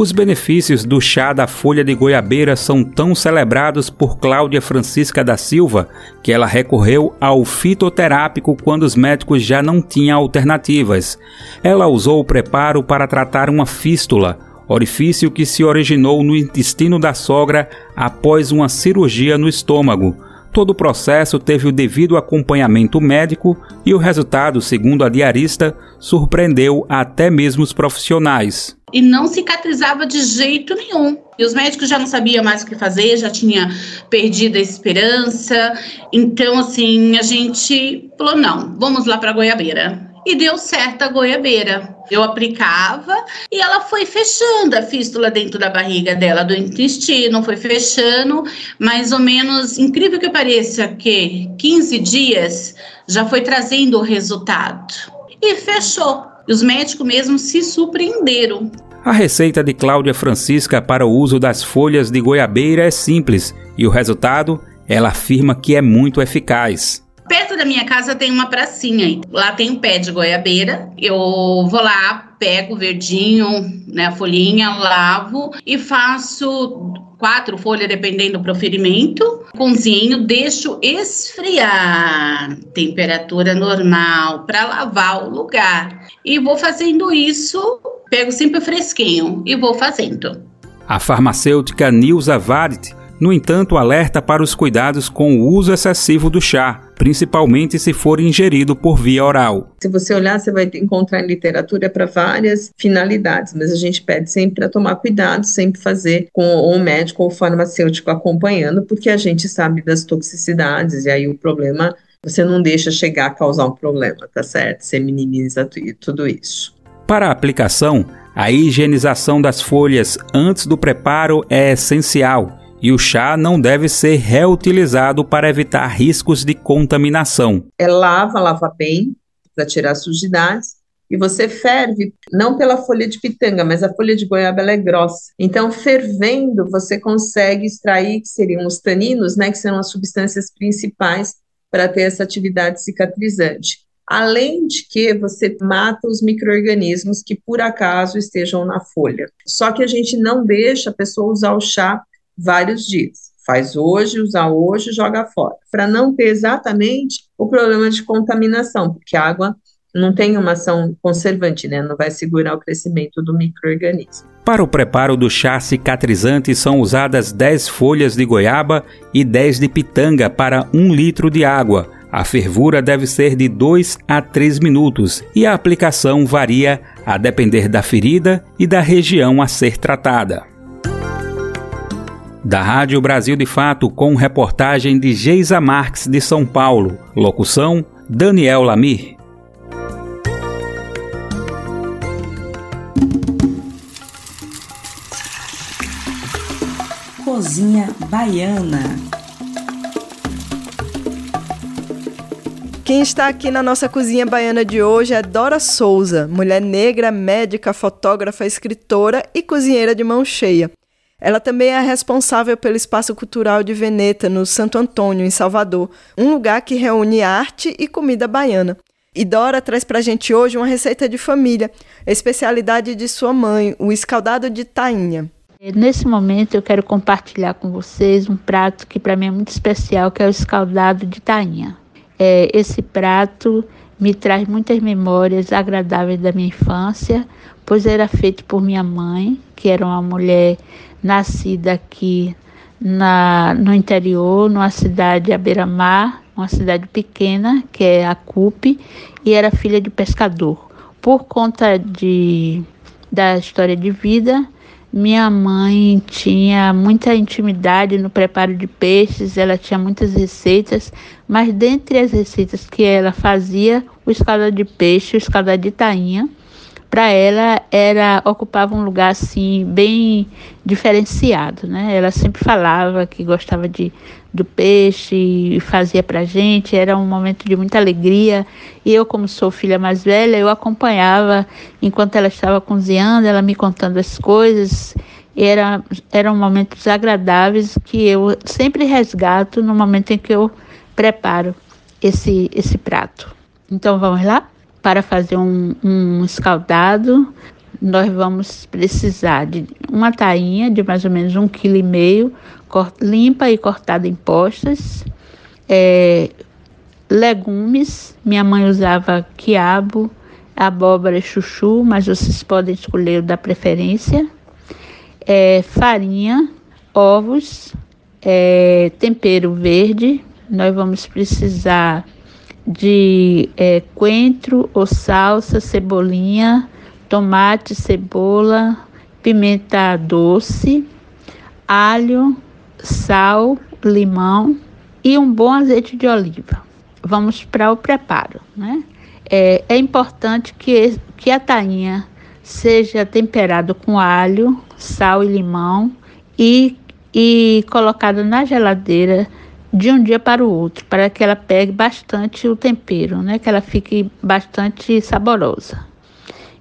S12: os benefícios do chá da folha de goiabeira são tão celebrados por Cláudia Francisca da Silva que ela recorreu ao fitoterápico quando os médicos já não tinham alternativas. Ela usou o preparo para tratar uma fístula, orifício que se originou no intestino da sogra após uma cirurgia no estômago. Todo o processo teve o devido acompanhamento médico e o resultado, segundo a diarista, surpreendeu até mesmo os profissionais
S14: e não cicatrizava de jeito nenhum. E os médicos já não sabiam mais o que fazer, já tinha perdido a esperança. Então, assim, a gente falou: não, vamos lá para goiabeira. E deu certo a goiabeira. Eu aplicava e ela foi fechando a fístula dentro da barriga dela, do intestino, foi fechando, mais ou menos, incrível que pareça, que 15 dias já foi trazendo o resultado. E fechou. E os médicos mesmo se surpreenderam.
S12: A receita de Cláudia Francisca para o uso das folhas de goiabeira é simples e o resultado, ela afirma que é muito eficaz.
S14: Perto da minha casa tem uma pracinha. Lá tem um pé de goiabeira. Eu vou lá, pego o verdinho, né, a folhinha, lavo e faço quatro folhas, dependendo do proferimento. Cozinho, deixo esfriar, temperatura normal, para lavar o lugar. E vou fazendo isso, pego sempre fresquinho e vou fazendo.
S12: A farmacêutica Nilza Varit no entanto, alerta para os cuidados com o uso excessivo do chá, principalmente se for ingerido por via oral.
S13: Se você olhar, você vai encontrar em literatura para várias finalidades, mas a gente pede sempre para tomar cuidado, sempre fazer com o médico ou o farmacêutico acompanhando, porque a gente sabe das toxicidades e aí o problema você não deixa chegar a causar um problema, tá certo? Você minimiza tudo isso.
S12: Para a aplicação, a higienização das folhas antes do preparo é essencial e o chá não deve ser reutilizado para evitar riscos de contaminação.
S13: É lava, lava bem para tirar sujidades e você ferve não pela folha de pitanga, mas a folha de goiaba é grossa. Então, fervendo, você consegue extrair que seriam os taninos, né, que são as substâncias principais para ter essa atividade cicatrizante. Além de que você mata os micro-organismos que por acaso estejam na folha. Só que a gente não deixa a pessoa usar o chá vários dias. Faz hoje, usa hoje, joga fora. Para não ter exatamente o problema de contaminação, porque a água não tem uma ação conservante, né? Não vai segurar o crescimento do microorganismo.
S12: Para o preparo do chá cicatrizante são usadas 10 folhas de goiaba e 10 de pitanga para 1 litro de água. A fervura deve ser de 2 a 3 minutos e a aplicação varia a depender da ferida e da região a ser tratada. Da Rádio Brasil de Fato, com reportagem de Geisa Marques de São Paulo. Locução: Daniel Lamir.
S5: Cozinha Baiana.
S1: Quem está aqui na nossa cozinha baiana de hoje é Dora Souza, mulher negra, médica, fotógrafa, escritora e cozinheira de mão cheia. Ela também é responsável pelo Espaço Cultural de Veneta, no Santo Antônio, em Salvador, um lugar que reúne arte e comida baiana. E Dora traz para a gente hoje uma receita de família, especialidade de sua mãe, o escaldado de tainha.
S10: Nesse momento eu quero compartilhar com vocês um prato que para mim é muito especial, que é o escaldado de tainha. É, esse prato me traz muitas memórias agradáveis da minha infância, pois era feito por minha mãe, que era uma mulher nascida aqui na, no interior, numa cidade à beira-mar, uma cidade pequena, que é a e era filha de pescador. Por conta de, da história de vida, minha mãe tinha muita intimidade no preparo de peixes, ela tinha muitas receitas, mas dentre as receitas que ela fazia, o escaldado de peixe, o escaldado de tainha, para ela era ocupava um lugar assim bem diferenciado, né? Ela sempre falava que gostava de do peixe e fazia para gente, era um momento de muita alegria. E eu, como sou filha mais velha, eu acompanhava enquanto ela estava cozinhando, ela me contando as coisas. Era, eram momentos agradáveis que eu sempre resgato no momento em que eu preparo esse, esse prato. Então vamos lá? Para fazer um, um escaldado, nós vamos precisar de uma tainha de mais ou menos um quilo e meio, limpa e cortada em postas, é, legumes, minha mãe usava quiabo, abóbora e chuchu, mas vocês podem escolher o da preferência, é, farinha, ovos, é, tempero verde, nós vamos precisar de é, coentro ou salsa, cebolinha, tomate, cebola, pimenta doce, alho, sal, limão e um bom azeite de oliva. Vamos para o preparo, né? É, é importante que, que a tainha seja temperada com alho, sal e limão e, e colocada na geladeira de um dia para o outro, para que ela pegue bastante o tempero, né? Que ela fique bastante saborosa.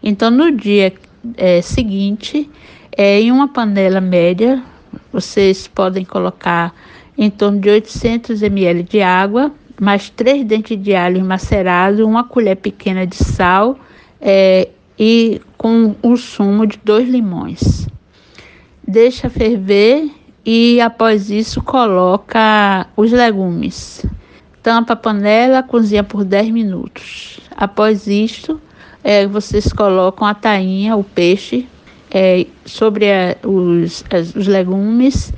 S10: Então, no dia é, seguinte, é, em uma panela média, vocês podem colocar em torno de 800 ml de água, mais três dentes de alho macerado, uma colher pequena de sal é, e com o sumo de dois limões. Deixa ferver e após isso coloca os legumes. Tampa a panela, cozinha por 10 minutos. Após isto, é, vocês colocam a tainha, o peixe, é, sobre a, os, as, os legumes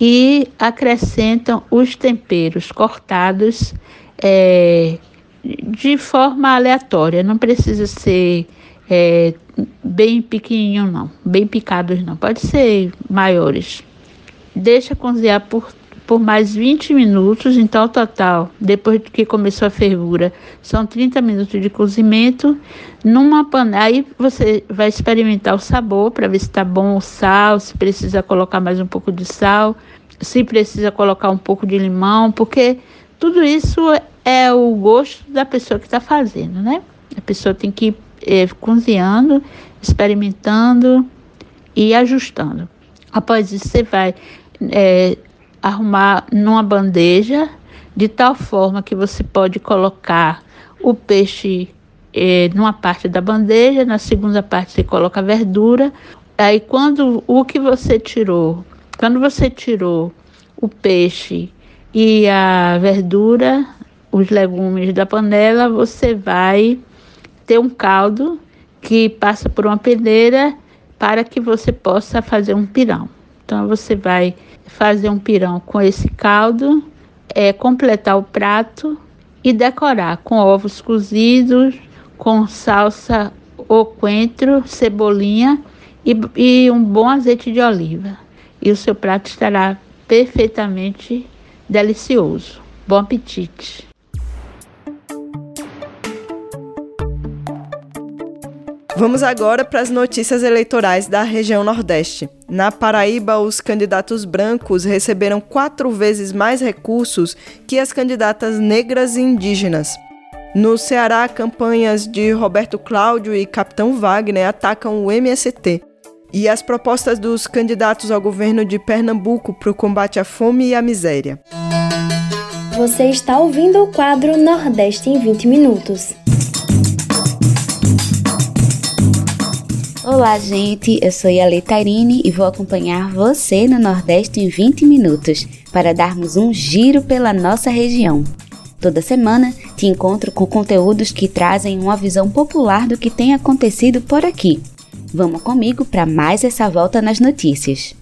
S10: e acrescentam os temperos cortados é, de forma aleatória. Não precisa ser é, bem pequenininho, não, bem picados, não. Pode ser maiores. Deixa cozinhar por, por mais 20 minutos, então total, depois que começou a fervura, são 30 minutos de cozimento numa panela. Aí você vai experimentar o sabor para ver se está bom o sal, se precisa colocar mais um pouco de sal, se precisa colocar um pouco de limão, porque tudo isso é o gosto da pessoa que está fazendo, né? A pessoa tem que ir é, cozinhando, experimentando e ajustando. Após isso, você vai é, arrumar numa bandeja de tal forma que você pode colocar o peixe eh, numa parte da bandeja, na segunda parte você coloca a verdura. Aí quando o que você tirou, quando você tirou o peixe e a verdura, os legumes da panela, você vai ter um caldo que passa por uma peneira para que você possa fazer um pirão. Então você vai fazer um pirão com esse caldo, é, completar o prato e decorar com ovos cozidos, com salsa ou coentro, cebolinha e, e um bom azeite de oliva. E o seu prato estará perfeitamente delicioso. Bom apetite!
S1: Vamos agora para as notícias eleitorais da região Nordeste. Na Paraíba, os candidatos brancos receberam quatro vezes mais recursos que as candidatas negras e indígenas. No Ceará, campanhas de Roberto Cláudio e Capitão Wagner atacam o MST. E as propostas dos candidatos ao governo de Pernambuco para o combate à fome e à miséria.
S15: Você está ouvindo o quadro Nordeste em 20 Minutos.
S16: Olá, gente. Eu sou Yale Tairine e vou acompanhar você no Nordeste em 20 minutos para darmos um giro pela nossa região. Toda semana te encontro com conteúdos que trazem uma visão popular do que tem acontecido por aqui. Vamos comigo para mais essa volta nas notícias.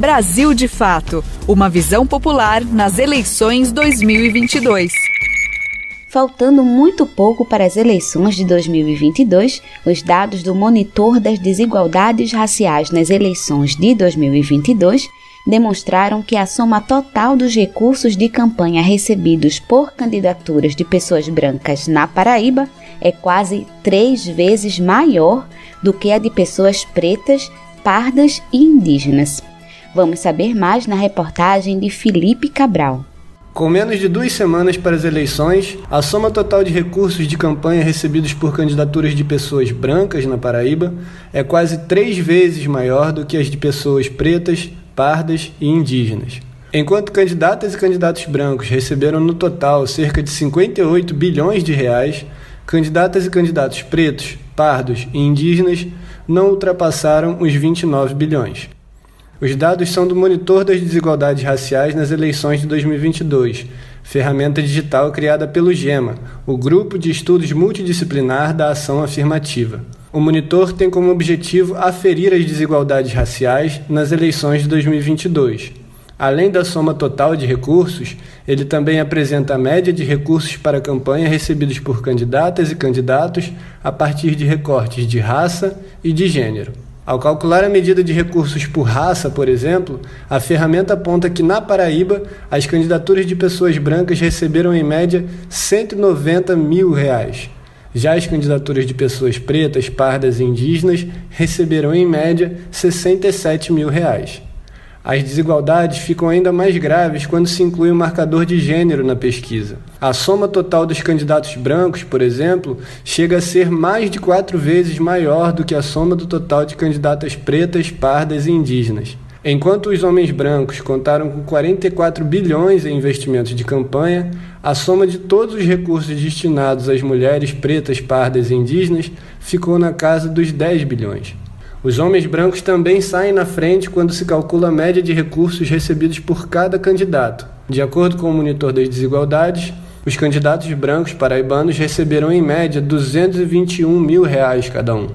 S11: Brasil de Fato Uma visão popular nas eleições 2022.
S16: Faltando muito pouco para as eleições de 2022, os dados do Monitor das Desigualdades Raciais nas eleições de 2022 demonstraram que a soma total dos recursos de campanha recebidos por candidaturas de pessoas brancas na Paraíba é quase três vezes maior do que a de pessoas pretas, pardas e indígenas. Vamos saber mais na reportagem de Felipe Cabral.
S17: Com menos de duas semanas para as eleições, a soma total de recursos de campanha recebidos por candidaturas de pessoas brancas na Paraíba é quase três vezes maior do que as de pessoas pretas, pardas e indígenas. Enquanto candidatas e candidatos brancos receberam no total cerca de 58 bilhões de reais, candidatas e candidatos pretos, pardos e indígenas não ultrapassaram os 29 bilhões. Os dados são do Monitor das Desigualdades Raciais nas eleições de 2022, ferramenta digital criada pelo GEMA, o Grupo de Estudos Multidisciplinar da Ação Afirmativa. O monitor tem como objetivo aferir as desigualdades raciais nas eleições de 2022. Além da soma total de recursos, ele também apresenta a média de recursos para a campanha recebidos por candidatas e candidatos a partir de recortes de raça e de gênero. Ao calcular a medida de recursos por raça, por exemplo, a ferramenta aponta que na Paraíba as candidaturas de pessoas brancas receberam em média 190 mil reais. Já as candidaturas de pessoas pretas, pardas e indígenas receberam em média 67 mil reais. As desigualdades ficam ainda mais graves quando se inclui o marcador de gênero na pesquisa. A soma total dos candidatos brancos, por exemplo, chega a ser mais de quatro vezes maior do que a soma do total de candidatas pretas, pardas e indígenas. Enquanto os homens brancos contaram com 44 bilhões em investimentos de campanha, a soma de todos os recursos destinados às mulheres pretas, pardas e indígenas ficou na casa dos 10 bilhões. Os homens brancos também saem na frente quando se calcula a média de recursos recebidos por cada candidato. De acordo com o Monitor das Desigualdades, os candidatos brancos paraibanos receberam em média 221 mil reais cada um.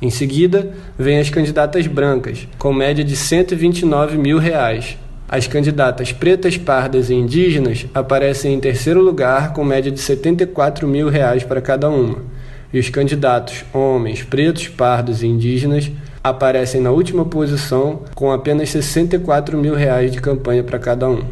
S17: Em seguida, vêm as candidatas brancas, com média de 129 mil reais. As candidatas pretas, pardas e indígenas aparecem em terceiro lugar, com média de 74 mil reais para cada uma. E os candidatos homens, pretos, pardos e indígenas aparecem na última posição com apenas 64 mil reais de campanha para cada um.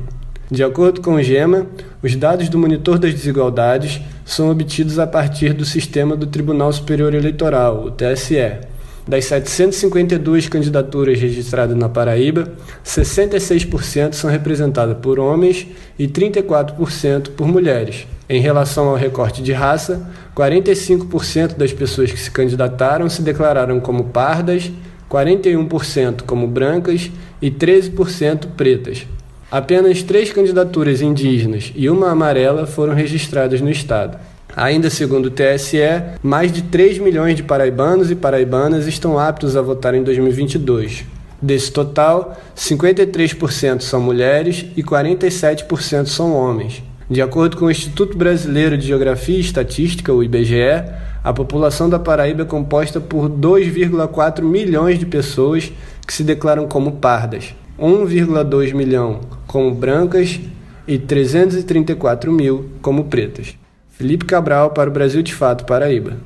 S17: De acordo com o GEMA, os dados do Monitor das Desigualdades são obtidos a partir do sistema do Tribunal Superior Eleitoral, o TSE. Das 752 candidaturas registradas na Paraíba, 66% são representadas por homens e 34% por mulheres. Em relação ao recorte de raça, 45% das pessoas que se candidataram se declararam como pardas, 41% como brancas e 13% pretas. Apenas três candidaturas indígenas e uma amarela foram registradas no estado. Ainda segundo o TSE, mais de 3 milhões de paraibanos e paraibanas estão aptos a votar em 2022. Desse total, 53% são mulheres e 47% são homens. De acordo com o Instituto Brasileiro de Geografia e Estatística, o IBGE, a população da Paraíba é composta por 2,4 milhões de pessoas que se declaram como pardas, 1,2 milhão como brancas e 334 mil como pretas. Felipe Cabral para o Brasil de Fato Paraíba.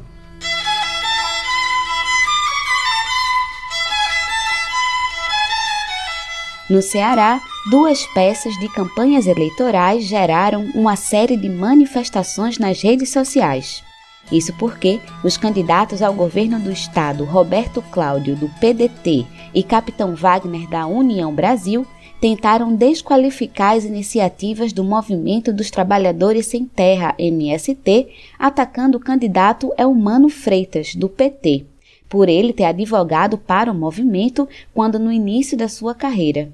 S16: No Ceará, duas peças de campanhas eleitorais geraram uma série de manifestações nas redes sociais. Isso porque os candidatos ao governo do estado, Roberto Cláudio, do PDT, e Capitão Wagner, da União Brasil, tentaram desqualificar as iniciativas do Movimento dos Trabalhadores Sem Terra, MST, atacando o candidato Elmano Freitas, do PT, por ele ter advogado para o movimento quando no início da sua carreira.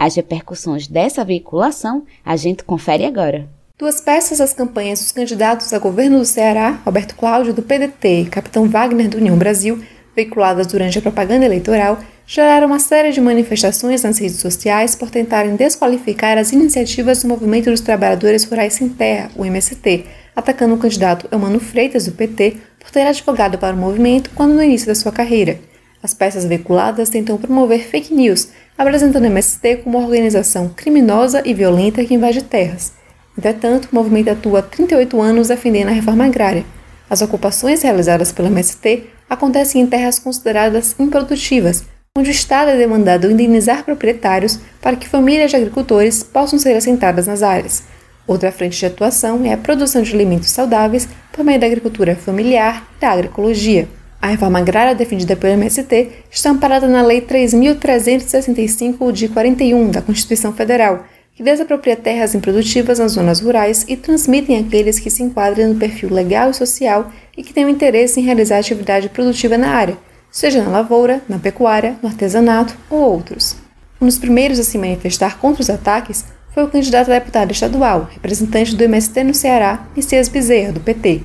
S16: As repercussões dessa veiculação a gente confere agora.
S18: Duas peças das campanhas dos candidatos a governo do Ceará, Roberto Cláudio, do PDT, e Capitão Wagner, do União Brasil, veiculadas durante a propaganda eleitoral, geraram uma série de manifestações nas redes sociais por tentarem desqualificar as iniciativas do Movimento dos Trabalhadores Rurais Sem Terra, o MST, atacando o candidato Eumano Freitas, do PT, por ter advogado para o movimento quando no início da sua carreira. As peças veiculadas tentam promover fake news, apresentando o MST como uma organização criminosa e violenta que invade terras. Entretanto, o movimento atua há 38 anos defendendo a reforma agrária. As ocupações realizadas pelo MST acontecem em terras consideradas improdutivas, onde o Estado é demandado indenizar proprietários para que famílias de agricultores possam ser assentadas nas áreas. Outra frente de atuação é a produção de alimentos saudáveis por meio da agricultura familiar e da agroecologia. A reforma agrária defendida pelo MST está amparada na Lei 3.365 de 41 da Constituição Federal, que desapropria terras improdutivas nas zonas rurais e transmitem àqueles que se enquadrem no perfil legal e social e que tenham interesse em realizar atividade produtiva na área, seja na lavoura, na pecuária, no artesanato ou outros. Um dos primeiros a se manifestar contra os ataques foi o candidato a deputado estadual, representante do MST no Ceará, Messias Bezerra, do PT.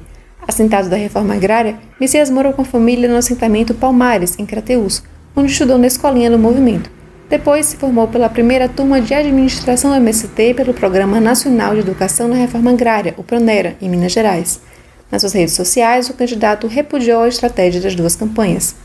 S18: Assentado da reforma agrária, Messias morou com a família no assentamento Palmares, em Crateús, onde estudou na escolinha do movimento. Depois se formou pela primeira turma de administração do MST pelo Programa Nacional de Educação na Reforma Agrária, o PRONERA, em Minas Gerais. Nas suas redes sociais, o candidato repudiou a estratégia das duas campanhas.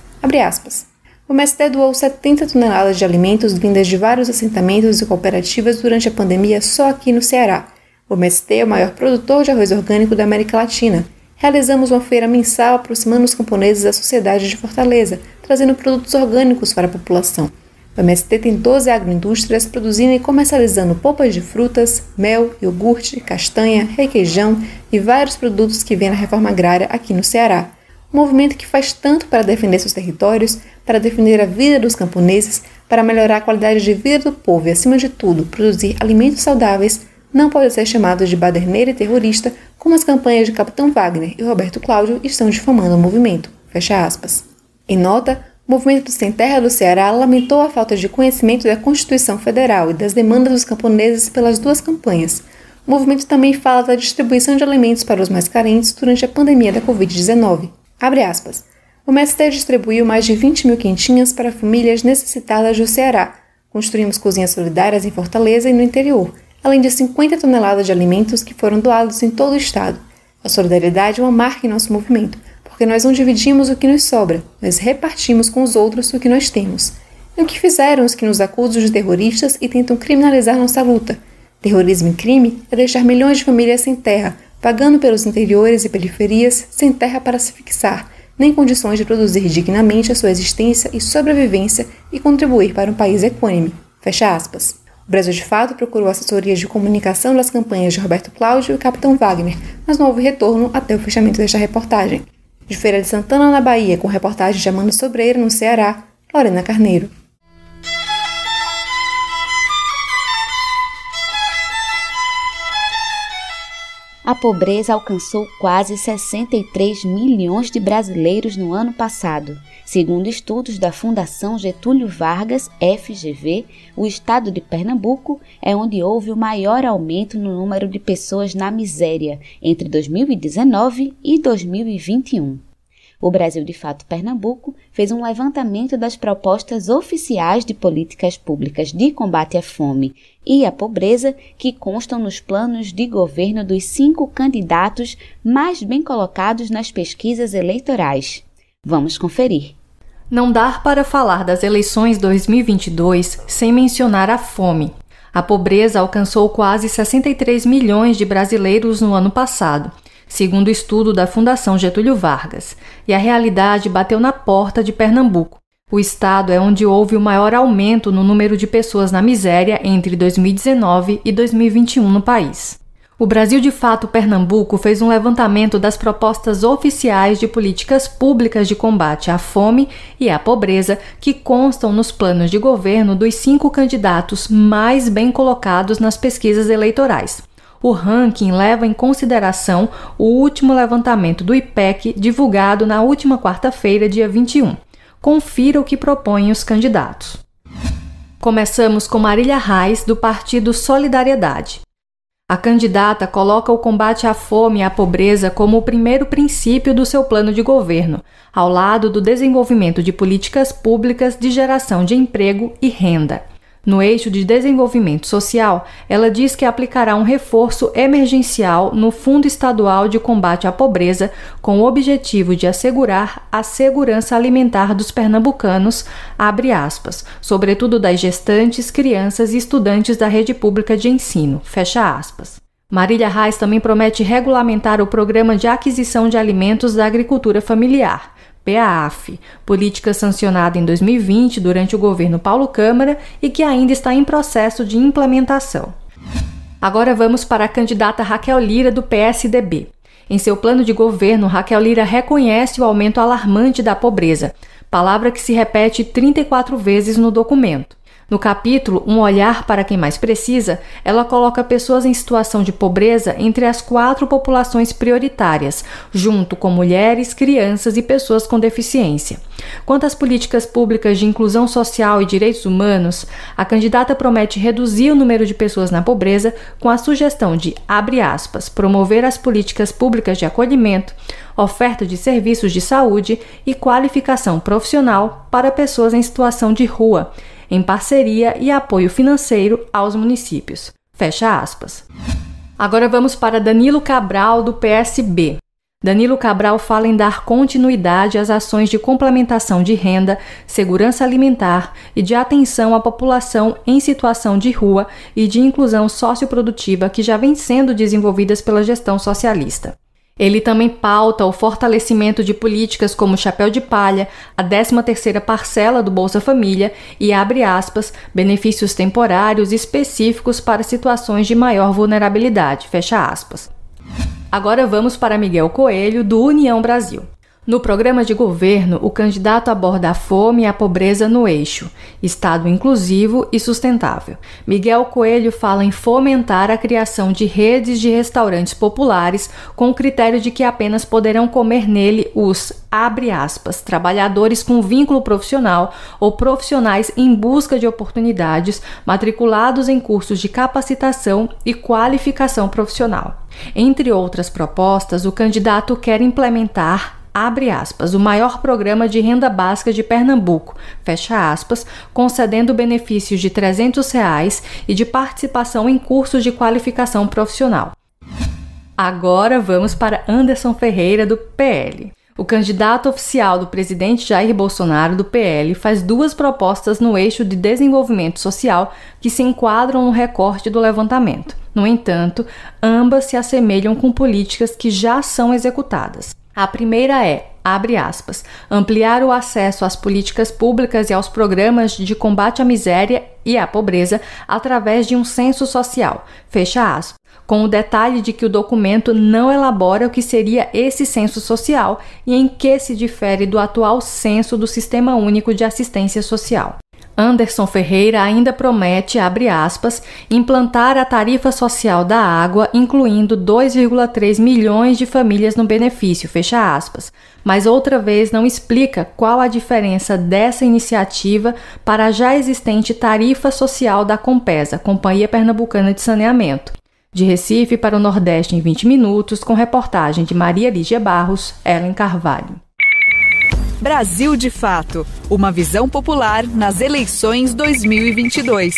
S18: O MST doou 70 toneladas de alimentos vindas de vários assentamentos e cooperativas durante a pandemia só aqui no Ceará. O MST é o maior produtor de arroz orgânico da América Latina. Realizamos uma feira mensal aproximando os camponeses da sociedade de Fortaleza, trazendo produtos orgânicos para a população. O MST tem 12 agroindústrias produzindo e comercializando polpas de frutas, mel, iogurte, castanha, requeijão e vários produtos que vêm na reforma agrária aqui no Ceará um movimento que faz tanto para defender seus territórios, para defender a vida dos camponeses, para melhorar a qualidade de vida do povo e, acima de tudo, produzir alimentos saudáveis, não pode ser chamado de baderneiro e terrorista, como as campanhas de Capitão Wagner e Roberto Cláudio estão difamando o movimento. Fecha aspas. Em nota, o Movimento Sem Terra do Ceará lamentou a falta de conhecimento da Constituição Federal e das demandas dos camponeses pelas duas campanhas. O movimento também fala da distribuição de alimentos para os mais carentes durante a pandemia da Covid-19. Abre aspas. O MST distribuiu mais de 20 mil quentinhas para famílias necessitadas do Ceará. Construímos cozinhas solidárias em Fortaleza e no interior, além de 50 toneladas de alimentos que foram doados em todo o estado. A solidariedade é uma marca em nosso movimento, porque nós não dividimos o que nos sobra, nós repartimos com os outros o que nós temos. E o que fizeram os que nos acusam de terroristas e tentam criminalizar nossa luta? Terrorismo e crime é deixar milhões de famílias sem terra, vagando pelos interiores e periferias sem terra para se fixar, nem condições de produzir dignamente a sua existência e sobrevivência e contribuir para um país equânime. Fecha aspas. O Brasil de Fato procurou assessorias de comunicação das campanhas de Roberto Cláudio e Capitão Wagner, mas não houve retorno até o fechamento desta reportagem. De Feira de Santana, na Bahia, com reportagem de Amanda Sobreira, no Ceará, Lorena Carneiro.
S16: A pobreza alcançou quase 63 milhões de brasileiros no ano passado. Segundo estudos da Fundação Getúlio Vargas, FGV, o estado de Pernambuco é onde houve o maior aumento no número de pessoas na miséria entre 2019 e 2021. O Brasil de Fato Pernambuco fez um levantamento das propostas oficiais de políticas públicas de combate à fome e à pobreza que constam nos planos de governo dos cinco candidatos mais bem colocados nas pesquisas eleitorais. Vamos conferir.
S19: Não dá para falar das eleições 2022 sem mencionar a fome. A pobreza alcançou quase 63 milhões de brasileiros no ano passado segundo o estudo da Fundação Getúlio Vargas, e a realidade bateu na porta de Pernambuco. O estado é onde houve o maior aumento no número de pessoas na miséria entre 2019 e 2021 no país. O Brasil de Fato Pernambuco fez um levantamento das propostas oficiais de políticas públicas de combate à fome e à pobreza que constam nos planos de governo dos cinco candidatos mais bem colocados nas pesquisas eleitorais. O ranking leva em consideração o último levantamento do IPEC divulgado na última quarta-feira, dia 21. Confira o que propõem os candidatos. Começamos com Marília Reis, do Partido Solidariedade. A candidata coloca o combate à fome e à pobreza como o primeiro princípio do seu plano de governo, ao lado do desenvolvimento de políticas públicas de geração de emprego e renda. No eixo de desenvolvimento social, ela diz que aplicará um reforço emergencial no Fundo Estadual de Combate à Pobreza, com o objetivo de assegurar a segurança alimentar dos pernambucanos, aspas, sobretudo das gestantes, crianças e estudantes da rede pública de ensino. Marília Reis também promete regulamentar o programa de aquisição de alimentos da agricultura familiar PAAF, política sancionada em 2020 durante o governo Paulo Câmara e que ainda está em processo de implementação. Agora vamos para a candidata Raquel Lira, do PSDB. Em seu plano de governo, Raquel Lira reconhece o aumento alarmante da pobreza, palavra que se repete 34 vezes no documento. No capítulo Um Olhar para Quem Mais Precisa, ela coloca pessoas em situação de pobreza entre as quatro populações prioritárias, junto com mulheres, crianças e pessoas com deficiência. Quanto às políticas públicas de inclusão social e direitos humanos, a candidata promete reduzir o número de pessoas na pobreza com a sugestão de, abre aspas, promover as políticas públicas de acolhimento, oferta de serviços de saúde e qualificação profissional para pessoas em situação de rua em parceria e apoio financeiro aos municípios. Fecha aspas. Agora vamos para Danilo Cabral, do PSB. Danilo Cabral fala em dar continuidade às ações de complementação de renda, segurança alimentar e de atenção à população em situação de rua e de inclusão socioprodutiva que já vem sendo desenvolvidas pela gestão socialista. Ele também pauta o fortalecimento de políticas como o chapéu de palha, a 13ª parcela do Bolsa Família e abre aspas, benefícios temporários específicos para situações de maior vulnerabilidade, fecha aspas. Agora vamos para Miguel Coelho do União Brasil. No programa de governo, o candidato aborda a fome e a pobreza no eixo, Estado inclusivo e sustentável. Miguel Coelho fala em fomentar a criação de redes de restaurantes populares com o critério de que apenas poderão comer nele os, abre aspas, trabalhadores com vínculo profissional ou profissionais em busca de oportunidades matriculados em cursos de capacitação e qualificação profissional. Entre outras propostas, o candidato quer implementar abre aspas, o maior programa de renda básica de Pernambuco, fecha aspas, concedendo benefícios de 300 reais e de participação em cursos de qualificação profissional. Agora vamos para Anderson Ferreira, do PL. O candidato oficial do presidente Jair Bolsonaro, do PL, faz duas propostas no eixo de desenvolvimento social que se enquadram no recorte do levantamento. No entanto, ambas se assemelham com políticas que já são executadas. A primeira é abre aspas, ampliar o acesso às políticas públicas e aos programas de combate à miséria e à pobreza através de um censo social, fecha aspas com o detalhe de que o documento não elabora o que seria esse censo social e em que se difere do atual censo do Sistema Único de Assistência Social. Anderson Ferreira ainda promete, abre aspas, implantar a tarifa social da água, incluindo 2,3 milhões de famílias no benefício, fecha aspas. Mas outra vez não explica qual a diferença dessa iniciativa para a já existente tarifa social da Compesa, Companhia Pernambucana de Saneamento. De Recife para o Nordeste em 20 minutos, com reportagem de Maria Lígia Barros, Ellen Carvalho.
S11: Brasil de Fato Uma visão popular nas eleições 2022.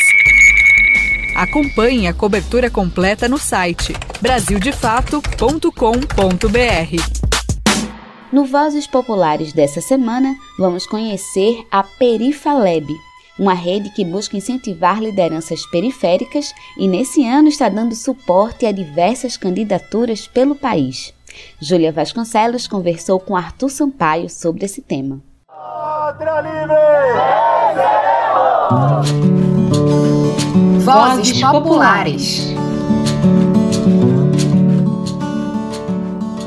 S11: Acompanhe a cobertura completa no site brasildefato.com.br.
S16: No Vozes Populares dessa semana, vamos conhecer a Perifaleb uma rede que busca incentivar lideranças periféricas e nesse ano está dando suporte a diversas candidaturas pelo país. Júlia Vasconcelos conversou com Arthur Sampaio sobre esse tema.
S11: Vozes Populares.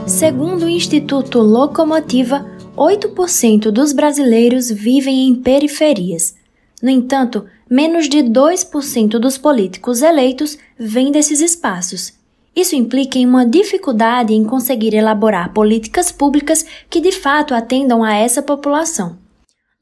S15: Segundo o Instituto Locomotiva, 8% dos brasileiros vivem em periferias. No entanto, menos de 2% dos políticos eleitos vêm desses espaços. Isso implica em uma dificuldade em conseguir elaborar políticas públicas que de fato atendam a essa população.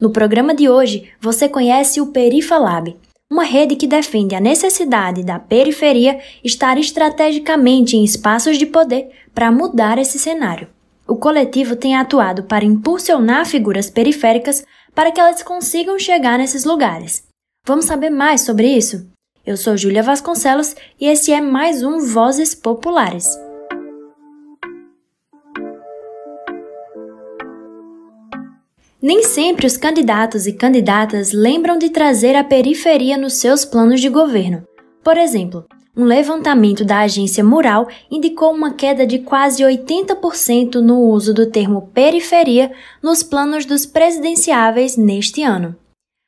S15: No programa de hoje, você conhece o Perifalab, uma rede que defende a necessidade da periferia estar estrategicamente em espaços de poder para mudar esse cenário. O coletivo tem atuado para impulsionar figuras periféricas para que elas consigam chegar nesses lugares. Vamos saber mais sobre isso? Eu sou Júlia Vasconcelos e esse é mais um Vozes Populares. Nem sempre os candidatos e candidatas lembram de trazer a periferia nos seus planos de governo. Por exemplo, um levantamento da agência Mural indicou uma queda de quase 80% no uso do termo periferia nos planos dos presidenciáveis neste ano.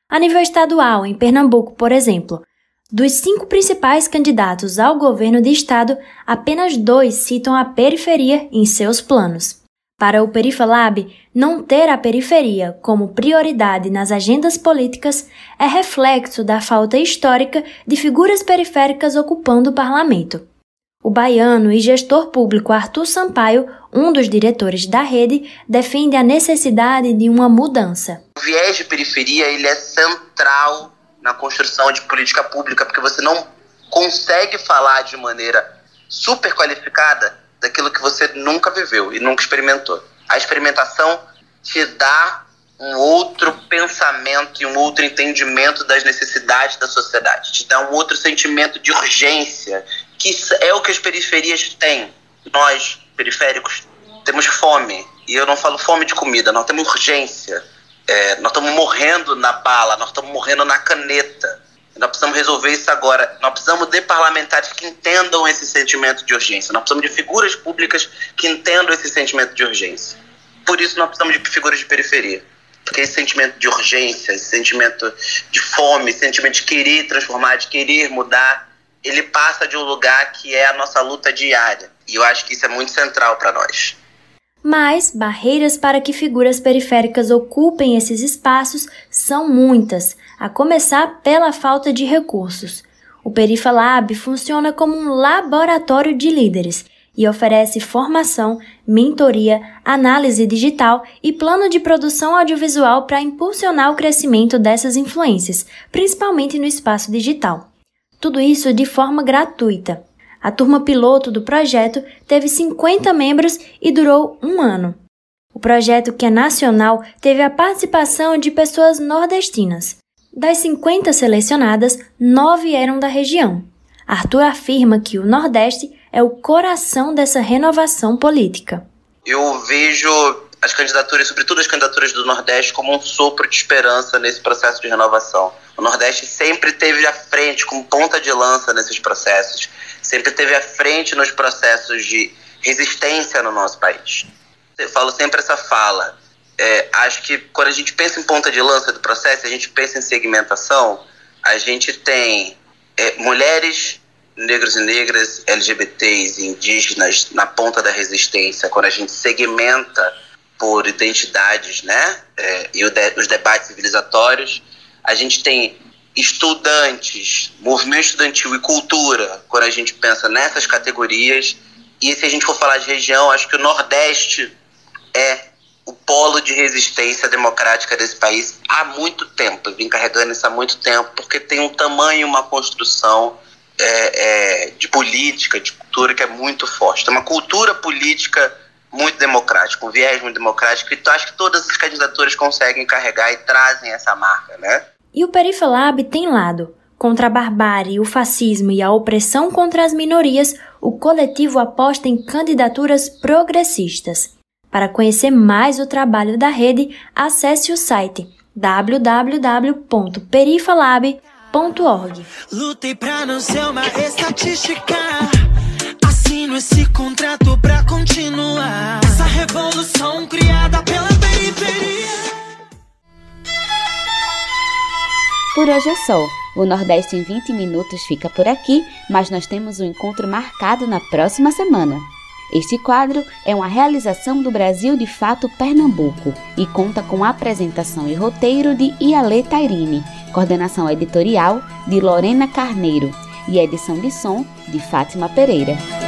S15: A nível estadual, em Pernambuco, por exemplo, dos cinco principais candidatos ao governo de estado, apenas dois citam a periferia em seus planos. Para o Perifalab, não ter a periferia como prioridade nas agendas políticas é reflexo da falta histórica de figuras periféricas ocupando o parlamento. O baiano e gestor público Arthur Sampaio, um dos diretores da rede, defende a necessidade de uma mudança.
S20: O viés de periferia ele é central na construção de política pública, porque você não consegue falar de maneira super qualificada daquilo que você nunca viveu e nunca experimentou. A experimentação te dá um outro pensamento e um outro entendimento das necessidades da sociedade, te dá um outro sentimento de urgência, que é o que as periferias têm. Nós, periféricos, temos fome, e eu não falo fome de comida, nós temos urgência. É, nós estamos morrendo na bala, nós estamos morrendo na caneta. Nós precisamos resolver isso agora. Nós precisamos de parlamentares que entendam esse sentimento de urgência. Nós precisamos de figuras públicas que entendam esse sentimento de urgência. Por isso, nós precisamos de figuras de periferia. Porque esse sentimento de urgência, esse sentimento de fome, esse sentimento de querer transformar, de querer mudar, ele passa de um lugar que é a nossa luta diária. E eu acho que isso é muito central para nós.
S15: Mas barreiras para que figuras periféricas ocupem esses espaços são muitas, a começar pela falta de recursos. O Perifalab funciona como um laboratório de líderes e oferece formação, mentoria, análise digital e plano de produção audiovisual para impulsionar o crescimento dessas influências, principalmente no espaço digital. Tudo isso de forma gratuita. A turma piloto do projeto teve 50 membros e durou um ano. O projeto, que é nacional, teve a participação de pessoas nordestinas. Das 50 selecionadas, nove eram da região. Arthur afirma que o Nordeste é o coração dessa renovação política.
S20: Eu vejo as candidaturas, sobretudo as candidaturas do Nordeste, como um sopro de esperança nesse processo de renovação. O Nordeste sempre teve à frente, como ponta de lança nesses processos sempre teve à frente nos processos de resistência no nosso país. Eu falo sempre essa fala. É, acho que quando a gente pensa em ponta de lança do processo, a gente pensa em segmentação, a gente tem é, mulheres, negros e negras, LGBTs e indígenas na ponta da resistência, quando a gente segmenta por identidades, né, é, e de, os debates civilizatórios, a gente tem estudantes, movimento estudantil e cultura, quando a gente pensa nessas categorias, e se a gente for falar de região, acho que o Nordeste é o polo de resistência democrática desse país há muito tempo. Eu vim carregando isso há muito tempo, porque tem um tamanho, uma construção é, é, de política, de cultura que é muito forte. Tem uma cultura política muito democrática, um viés muito democrático, e acho que todas as candidaturas conseguem carregar e trazem essa marca, né?
S15: E o Perifalab tem lado. Contra a barbárie, o fascismo e a opressão contra as minorias, o coletivo aposta em candidaturas progressistas. Para conhecer mais o trabalho da rede, acesse o site www.perifalab.org. Lutei para não ser uma estatística. Assino esse contrato para continuar. Essa revolução criada pela periferia.
S16: Por hoje é só. O Nordeste em 20 minutos fica por aqui, mas nós temos um encontro marcado na próxima semana. Este quadro é uma realização do Brasil de Fato Pernambuco e conta com apresentação e roteiro de Iale Tairine, coordenação editorial de Lorena Carneiro e edição de som de Fátima Pereira.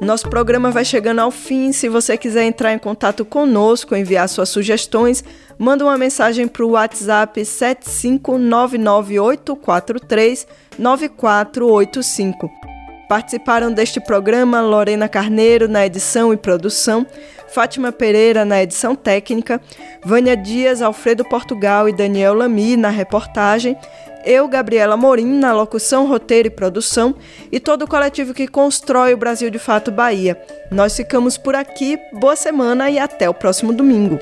S1: Nosso programa vai chegando ao fim. Se você quiser entrar em contato conosco, enviar suas sugestões, manda uma mensagem para o WhatsApp 75998439485. Participaram deste programa Lorena Carneiro na edição e produção, Fátima Pereira na edição técnica, Vânia Dias, Alfredo Portugal e Daniel Lamy na reportagem, eu, Gabriela Morim, na locução, roteiro e produção, e todo o coletivo que constrói o Brasil de Fato Bahia. Nós ficamos por aqui, boa semana e até o próximo domingo.